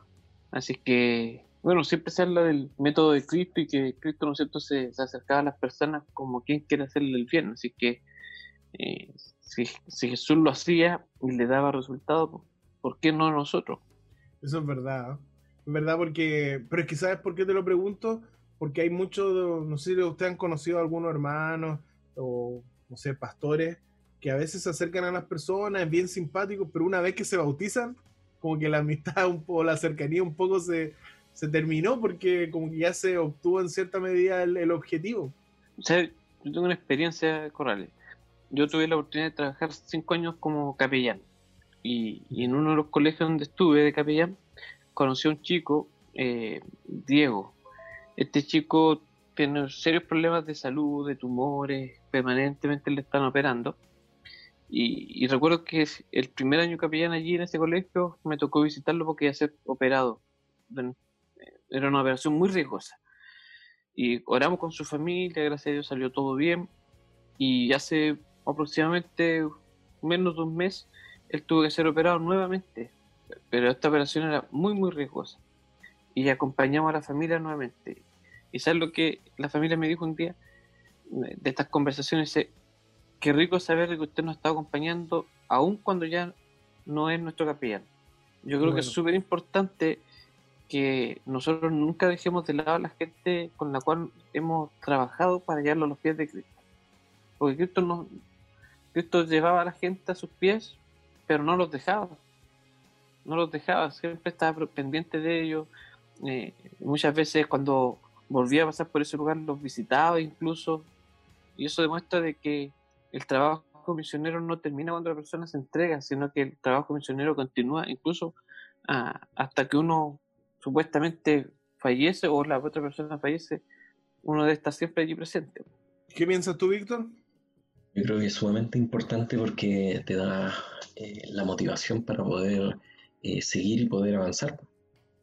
Así que, bueno, siempre se habla del método de Cristo y que Cristo, ¿no es cierto?, se, acercaba a las personas como quien quiere hacerle el bien. Así que, eh, si, Jesús lo hacía y le daba resultado, ¿por qué no nosotros? Eso es verdad. Es verdad porque, pero es que ¿sabes por qué te lo pregunto? Porque hay muchos, no sé si ustedes han conocido a algunos hermanos o, no sé, pastores que a veces se acercan a las personas, es bien simpático, pero una vez que se bautizan, como que la amistad, un poco, la cercanía un poco se, se terminó porque como que ya se obtuvo en cierta medida el, el objetivo. O sea, yo tengo una experiencia, Corrales. Yo tuve la oportunidad de trabajar cinco años como capellán. Y, en uno de los colegios donde estuve de capellán, conocí a un chico, eh, Diego. Este chico tiene serios problemas de salud, de tumores, permanentemente le están operando. Y, y recuerdo que el primer año capellán allí en ese colegio me tocó visitarlo porque iba a ser operado. Bueno, Era una operación muy riesgosa. Y oramos con su familia, gracias a Dios salió todo bien. Y hace aproximadamente menos de un mes, él tuvo que ser operado nuevamente. Pero esta operación era muy, muy riesgosa. Y acompañamos a la familia nuevamente. Y sabes lo que la familia me dijo un día de estas conversaciones, dice, qué rico saber que usted nos está acompañando, aun cuando ya no es nuestro capellán. Yo creo que es súper importante que nosotros nunca dejemos de lado a la gente con la cual hemos trabajado para llevarlo a los pies de Cristo. Porque Cristo, no, Cristo llevaba a la gente a sus pies, pero no los dejaba. No los dejaba, siempre estaba pendiente de ellos. Eh, muchas veces cuando volvía a pasar por ese lugar los visitaba incluso. Y eso demuestra de que el trabajo misionero no termina cuando la persona se entrega, sino que el trabajo misionero continúa incluso ah, hasta que uno supuestamente fallece o la otra persona fallece, uno debe estar siempre allí presente. ¿Qué piensas tú, Víctor? Yo creo que es sumamente importante porque te da eh, la motivación para poder eh, seguir y poder avanzar.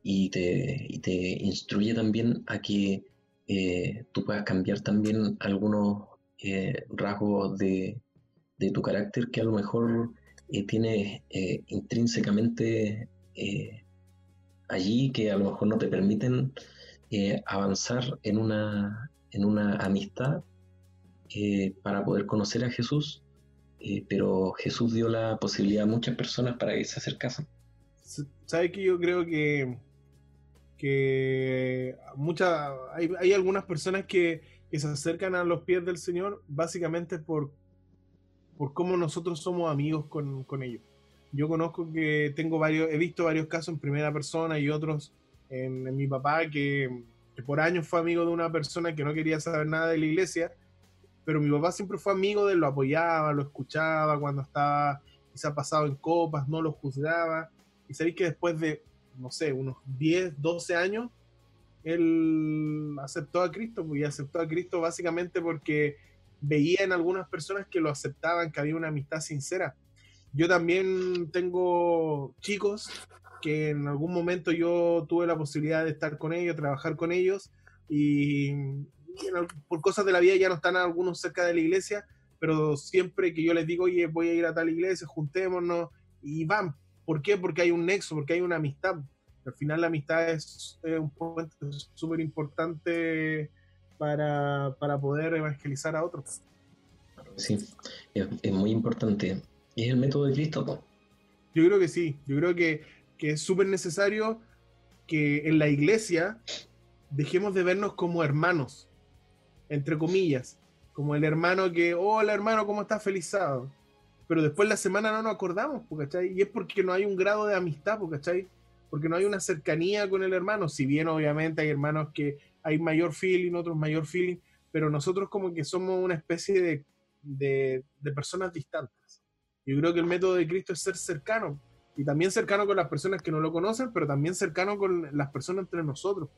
Y te, y te instruye también a que eh, tú puedas cambiar también algunos eh, rasgos de, de tu carácter que a lo mejor eh, tienes eh, intrínsecamente eh, allí que a lo mejor no te permiten avanzar en una, en una amistad para poder conocer a Jesús, pero Jesús dio la posibilidad a muchas personas para que se acercasen. ¿Sabes que yo creo que, que hay, hay algunas personas que, que se acercan a los pies del Señor básicamente por, por cómo nosotros somos amigos con, con ellos. Yo conozco que tengo varios, he visto varios casos en primera persona y otros en, en mi papá que, que por años fue amigo de una persona que no quería saber nada de la iglesia, pero mi papá siempre fue amigo de él, lo apoyaba, lo escuchaba cuando estaba quizá pasado en copas, no lo juzgaba. Y sabéis que después de, no sé, unos 10, 12 años, él aceptó a Cristo, pues, y aceptó a Cristo básicamente porque veía en algunas personas que lo aceptaban, que había una amistad sincera. Yo también tengo chicos que en algún momento yo tuve la posibilidad de estar con ellos, trabajar con ellos, y, por cosas de la vida ya no están algunos cerca de la iglesia, pero siempre que yo les digo, oye, voy a ir a tal iglesia, juntémonos, y van. ¿Por qué? Porque hay un nexo, porque hay una amistad. Al final la amistad es, es un puente súper importante para, para poder evangelizar a otros. Sí, es, es muy importante. Y es el método de Cristo, po. Yo creo que sí, yo creo que, que es súper necesario que en la iglesia dejemos de vernos como hermanos, entre comillas, como el hermano que, hola hermano, ¿cómo estás? Feliz sábado. Pero después la semana no nos acordamos, ¿cachai? Y es porque no hay un grado de amistad, ¿cachai? Porque no hay una cercanía con el hermano, si bien obviamente hay hermanos que hay mayor feeling, otros mayor feeling, pero nosotros como que somos una especie de, de, de personas distantes. Yo creo que el método de Cristo es ser cercano, y también cercano con las personas que no lo conocen, pero también cercano con las personas entre nosotros.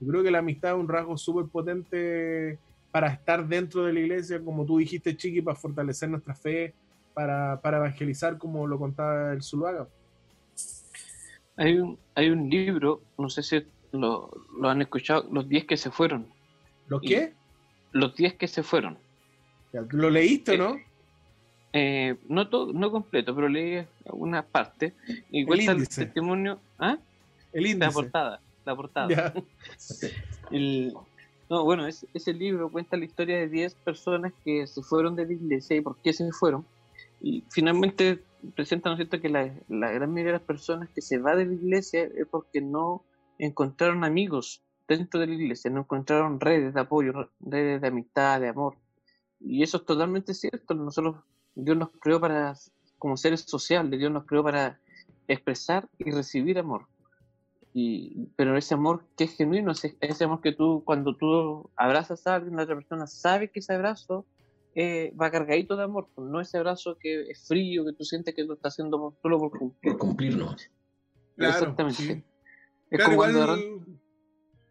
Yo creo que la amistad es un rasgo súper potente para estar dentro de la iglesia, como tú dijiste, Chiqui, para fortalecer nuestra fe, para, para evangelizar, como lo contaba el Zuluaga. Hay un, hay un libro, no sé si lo, lo han escuchado, Los 10 que se fueron. ¿Los Y- qué? Los 10 que se fueron. ¿Lo leíste, no? Eh, no todo, no completo, pero leí una parte y cuenta el testimonio. ¿Ah? El La índice. portada. La portada. El- no, bueno, es- ese libro cuenta la historia de 10 personas que se fueron de la iglesia y por qué se fueron. Y finalmente presenta, ¿no es cierto?, que la, la gran mayoría de las personas que se va de la iglesia es porque no encontraron amigos dentro de la iglesia, no encontraron redes de apoyo, redes de amistad, de amor. Y eso es totalmente cierto. Nosotros, Dios nos creó para, como seres sociales, Dios nos creó para expresar y recibir amor. Y, pero ese amor que es genuino, ese, ese amor que tú, cuando tú abrazas a alguien, la otra persona sabe que ese abrazo eh, va cargadito de amor, pues, no ese abrazo que es frío, que tú sientes que lo está haciendo solo por cumplir. por cumplirnos. Claro, Exactamente. sí. Es Claro, como igual,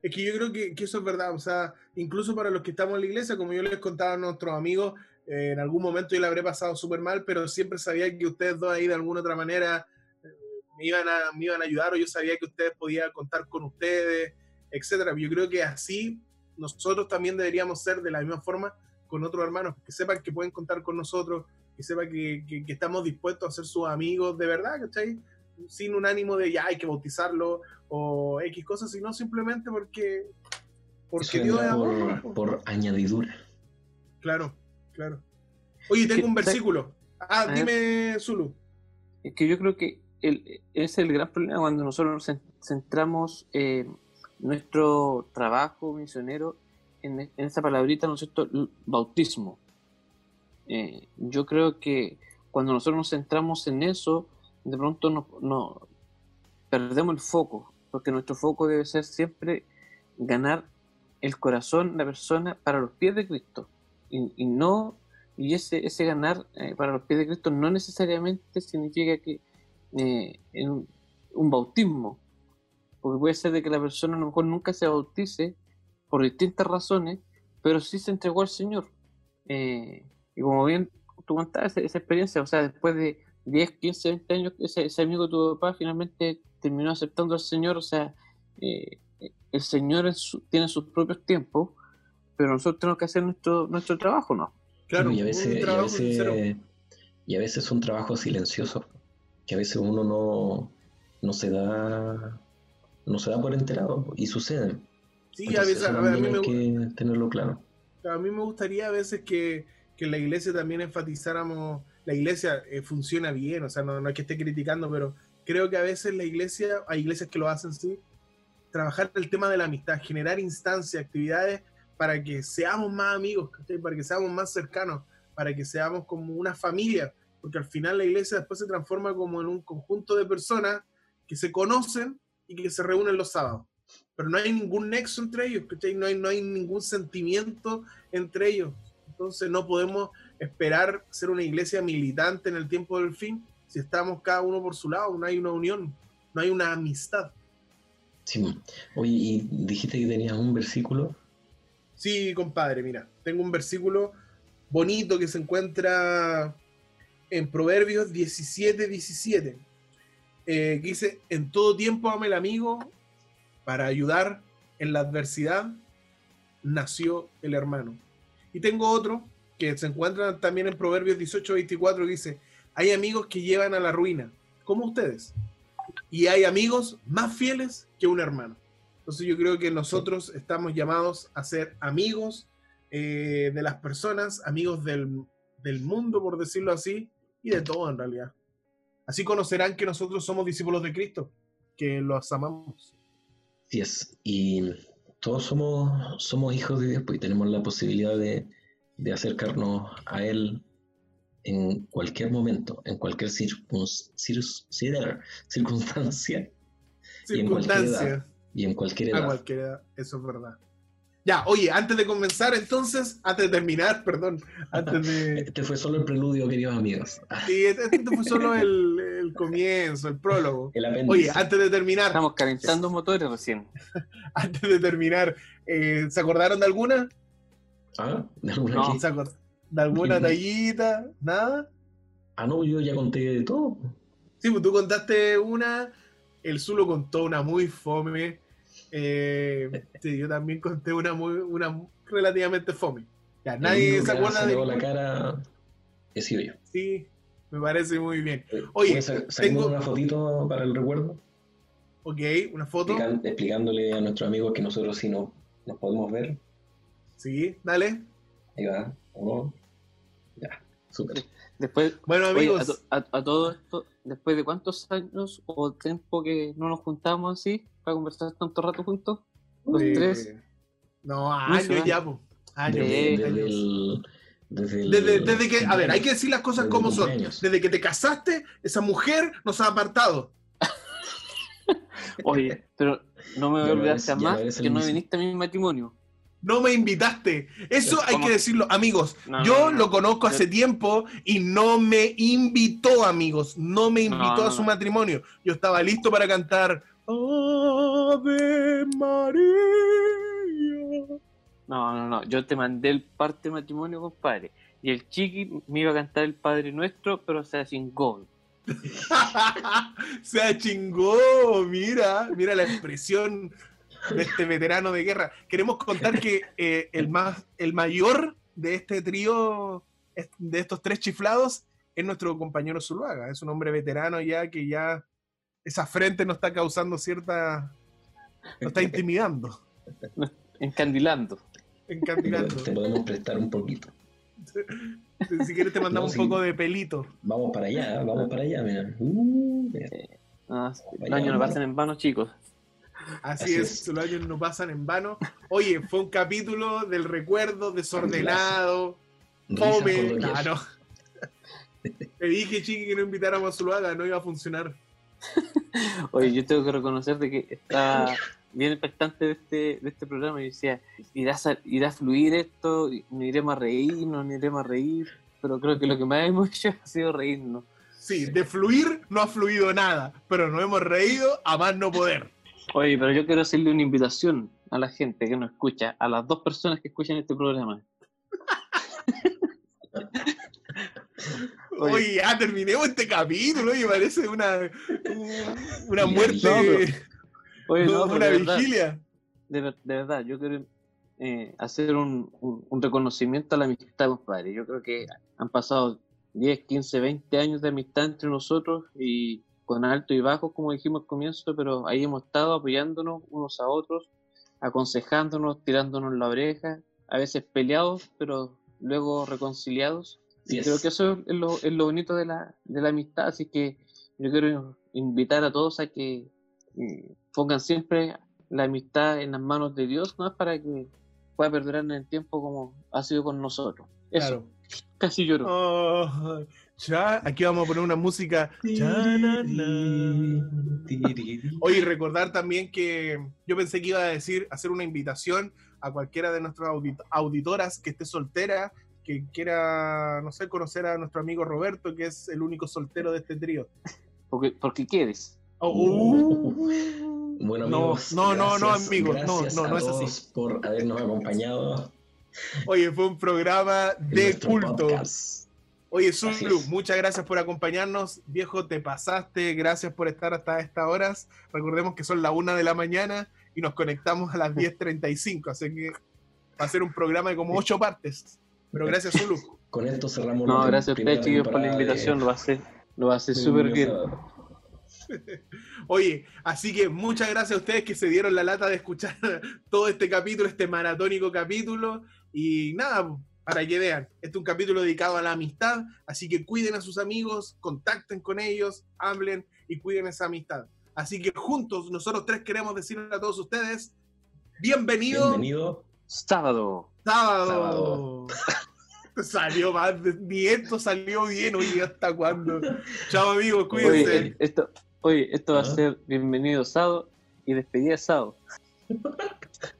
es que yo creo que, que eso es verdad, o sea, incluso para los que estamos en la iglesia, como yo les contaba a nuestros amigos, eh, en algún momento yo le habré pasado súper mal, pero siempre sabía que ustedes dos ahí de alguna otra manera eh, me iban, a, me iban a ayudar o yo sabía que ustedes podían contar con ustedes, etcétera. Yo creo que así nosotros también deberíamos ser de la misma forma con otros hermanos, que sepan que pueden contar con nosotros, que sepan que, que- que estamos dispuestos a ser sus amigos de verdad, ¿cachai? Sin un ánimo de ya hay que bautizarlo o X cosas, sino simplemente porque, porque Dios por, por añadidura. Claro, claro. Oye, tengo Que- un versículo. Ah, dime, Zulu. Es que yo creo que el, ese es el gran problema cuando nosotros nos cen- centramos eh, nuestro trabajo misionero en, en esa palabrita, ¿no es cierto?, bautismo. Eh, yo creo que cuando nosotros nos centramos en eso, de pronto no, no- perdemos el foco, porque nuestro foco debe ser siempre ganar el corazón, la persona, para los pies de Cristo. Y, no, y ese, ese ganar eh, para los pies de Cristo no necesariamente significa que eh, un bautismo, porque puede ser de que la persona a lo mejor nunca se bautice por distintas razones, pero sí se entregó al Señor. Eh, y como bien tú contabas esa, experiencia, o sea, después de 10, 15, 20 años, ese, ese amigo de tu papá finalmente terminó aceptando al Señor, o sea, eh, el Señor en su- tiene sus propios tiempos, pero nosotros tenemos que hacer nuestro, nuestro trabajo, ¿no? Claro, y, a veces, un y, a trabajo veces, y a veces son trabajos silenciosos, que a veces uno no, no se da no se da por enterado y suceden. Sí, Entonces, a veces, a, ver, a mí me, hay que tenerlo claro. a mí me gustaría a veces que, que la iglesia también enfatizáramos, la iglesia eh, funciona bien, o sea, no, no es que esté criticando, pero creo que a veces la iglesia, hay iglesias que lo hacen, sí, trabajar el tema de la amistad, generar instancias, actividades para que seamos más amigos, para que seamos más cercanos, para que seamos como una familia, porque al final la iglesia después se transforma como en un conjunto de personas que se conocen y que se reúnen los sábados. Pero no hay ningún nexo entre ellos, ¿cachai? No hay, no hay ningún sentimiento entre ellos. Entonces no podemos esperar ser una iglesia militante en el tiempo del fin si estamos cada uno por su lado, no hay una unión, no hay una amistad. Sí. Oye, y dijiste que tenías un versículo. Sí, compadre, mira, tengo un versículo bonito que se encuentra en Proverbios 17, 17, eh, que dice, en todo tiempo ame el amigo, para ayudar en la adversidad nació el hermano. Y tengo otro que se encuentra también en Proverbios 18, 24, que dice, hay amigos que llevan a la ruina, como ustedes, y hay amigos más fieles que un hermano. Entonces yo creo que nosotros estamos llamados a ser amigos eh, de las personas, amigos del, del mundo, por decirlo así, y de todo en realidad. Así conocerán que nosotros somos discípulos de Cristo, que los amamos. Y todos somos, somos hijos de Dios pues, y tenemos la posibilidad de, de acercarnos a Él en cualquier momento, en cualquier circun- cir- cir- circunstancia Y en cualquier edad. Circunstancia. y en cualquier A edad. cualquiera, eso es verdad. Ya, oye, antes de comenzar, entonces, antes de terminar, perdón, antes de. Este fue solo el preludio, queridos amigos. Sí, este, este fue solo el, el comienzo, el prólogo. El. Oye, antes de terminar, Estamos calentando motores recién. antes de terminar, eh, ¿se acordaron de alguna? ¿Ah? ¿De alguna No. ¿Se ¿De alguna tallita? ¿Nada? Ah, no, yo ya conté de todo. Sí, pues tú contaste una, el Zulo contó una muy fome. Eh, sí, yo también conté una muy, una relativamente fome. Ya, nadie se acuerda de la cara he sido yo. Sí, me parece muy bien. Oye, ¿Puedes sa- sacarme tengo- una fotito para el recuerdo? Ok, una foto. Explican- explicándole a nuestros amigos que nosotros sí no, nos podemos ver. Sí, dale. Ahí va. Uno. Ya. Súper. Después, Bueno, oye, amigos, a, to- a- a todo esto, después de cuántos años o tiempo que no nos juntamos así para conversar tanto rato juntos, los eh, tres, No, años ya, po. Años. Desde, desde años. el. Desde, el Desde, desde que, a ver, hay que decir las cosas como son. Desde que te casaste, esa mujer nos ha apartado. oye, pero no me voy a olvidar jamás que no mismo. viniste a mi matrimonio. No me invitaste. Eso hay que decirlo, amigos. No, yo no, no. lo conozco hace tiempo y no me invitó, amigos. No me invitó a su matrimonio. Yo estaba listo para cantar Ave María. No, no, no, yo te mandé el parte de matrimonio, compadre. Y el chiqui me iba a cantar el Padre Nuestro, pero se chingó. Se chingó, mira, mira la expresión de este veterano de guerra. Queremos contar que eh, el, más, el mayor de este trío, de estos tres chiflados, es nuestro compañero Zuluaga. Es un hombre veterano ya que ya esa frente nos está causando cierta... nos está intimidando, Encandilando. Encandilando. te podemos prestar un poquito. Si quieres te mandamos No, un poco de pelito. Vamos para allá, vamos para allá, mira. Uh, mira. No, pasan en vano, chicos. Así, Así es, es. los años no pasan en vano. Oye, fue un capítulo del recuerdo desordenado, fome. doquier. Claro. Te dije, chiqui, que no invitáramos a Zuluaga, no iba a funcionar. Oye, yo tengo que reconocer de que estaba bien expectante de este, de este programa y decía, ¿irá a, irá a fluir esto? ¿Nos iremos a reír? ¿No iremos a reír? Pero creo que lo que más hemos hecho ha sido reírnos. Sí, de fluir no ha fluido nada, pero nos hemos reído a más no poder. Oye, pero yo quiero hacerle una invitación a la gente que nos escucha, a las dos personas que escuchan este programa. Oye. Oye, ya terminemos este capítulo, oye, parece una, un- una No, muerte, pero- Oye, no, pero una de verdad, vigilia. de verdad, yo quiero eh, hacer un, un- un reconocimiento a la amistad, compadre. Yo creo que han pasado 10, 15, 20 años de amistad entre nosotros y con altos y bajos, como dijimos al comienzo, pero ahí hemos estado apoyándonos unos a otros, aconsejándonos, tirándonos la oreja, a veces peleados, pero luego reconciliados. Sí Y es. creo que eso es lo, es lo bonito de la, de la amistad, así que yo quiero invitar a todos a que eh, pongan siempre la amistad en las manos de Dios, ¿no? Para que pueda perdurar en el tiempo como ha sido con nosotros. Eso, Claro. casi lloro. Oh, ya, aquí vamos a poner una música. Oye, recordar también que yo pensé que iba a decir, hacer una invitación a cualquiera de nuestras audit- auditoras que esté soltera, que quiera, no sé, conocer a nuestro amigo Roberto, que es el único soltero de este trío. Porque, porque quieres. Oh, uh. Bueno, No, amigos, no, no, no, gracias- amigos, no, gracias no, a no es así. todos por habernos acompañado Oye, fue un programa de culto. podcast. Oye, Zulu, muchas gracias por acompañarnos. Viejo, te pasaste. Gracias por estar hasta estas horas. Recordemos que son las una de la mañana y nos conectamos a las 10.35. Así que va a ser un programa de como ocho partes. Pero gracias, Zulu. Con esto cerramos No, gracias a ustedes, chicos, por la de- invitación. Lo va a hacer, lo de súper bien. Oye, así que muchas gracias a ustedes que se dieron la lata de escuchar todo este capítulo, este maratónico capítulo. Y nada, para que vean, este es un capítulo dedicado a la amistad, así que cuiden a sus amigos, contacten con ellos, hablen y cuiden esa amistad. Así que juntos, nosotros tres queremos decirle a todos ustedes, Bienvenido, Bienvenido. Sábado. sábado. Salió más, ni esto salió bien, oye, ¿hasta cuándo? Chao amigos, cuídense. Oye, esto, oye, esto va a Ah. ser bienvenido sábado y despedida sábado.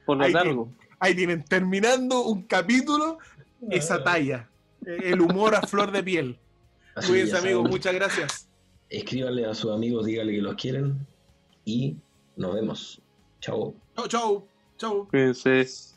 Por lo Ahí largo. Ahí tienen, terminando un capítulo, esa talla. El humor a flor de piel. Así saben, muchas gracias. Escríbanle a sus amigos, díganle que los quieren y nos vemos. Chao. Chau, chau. Chau. Cuídense.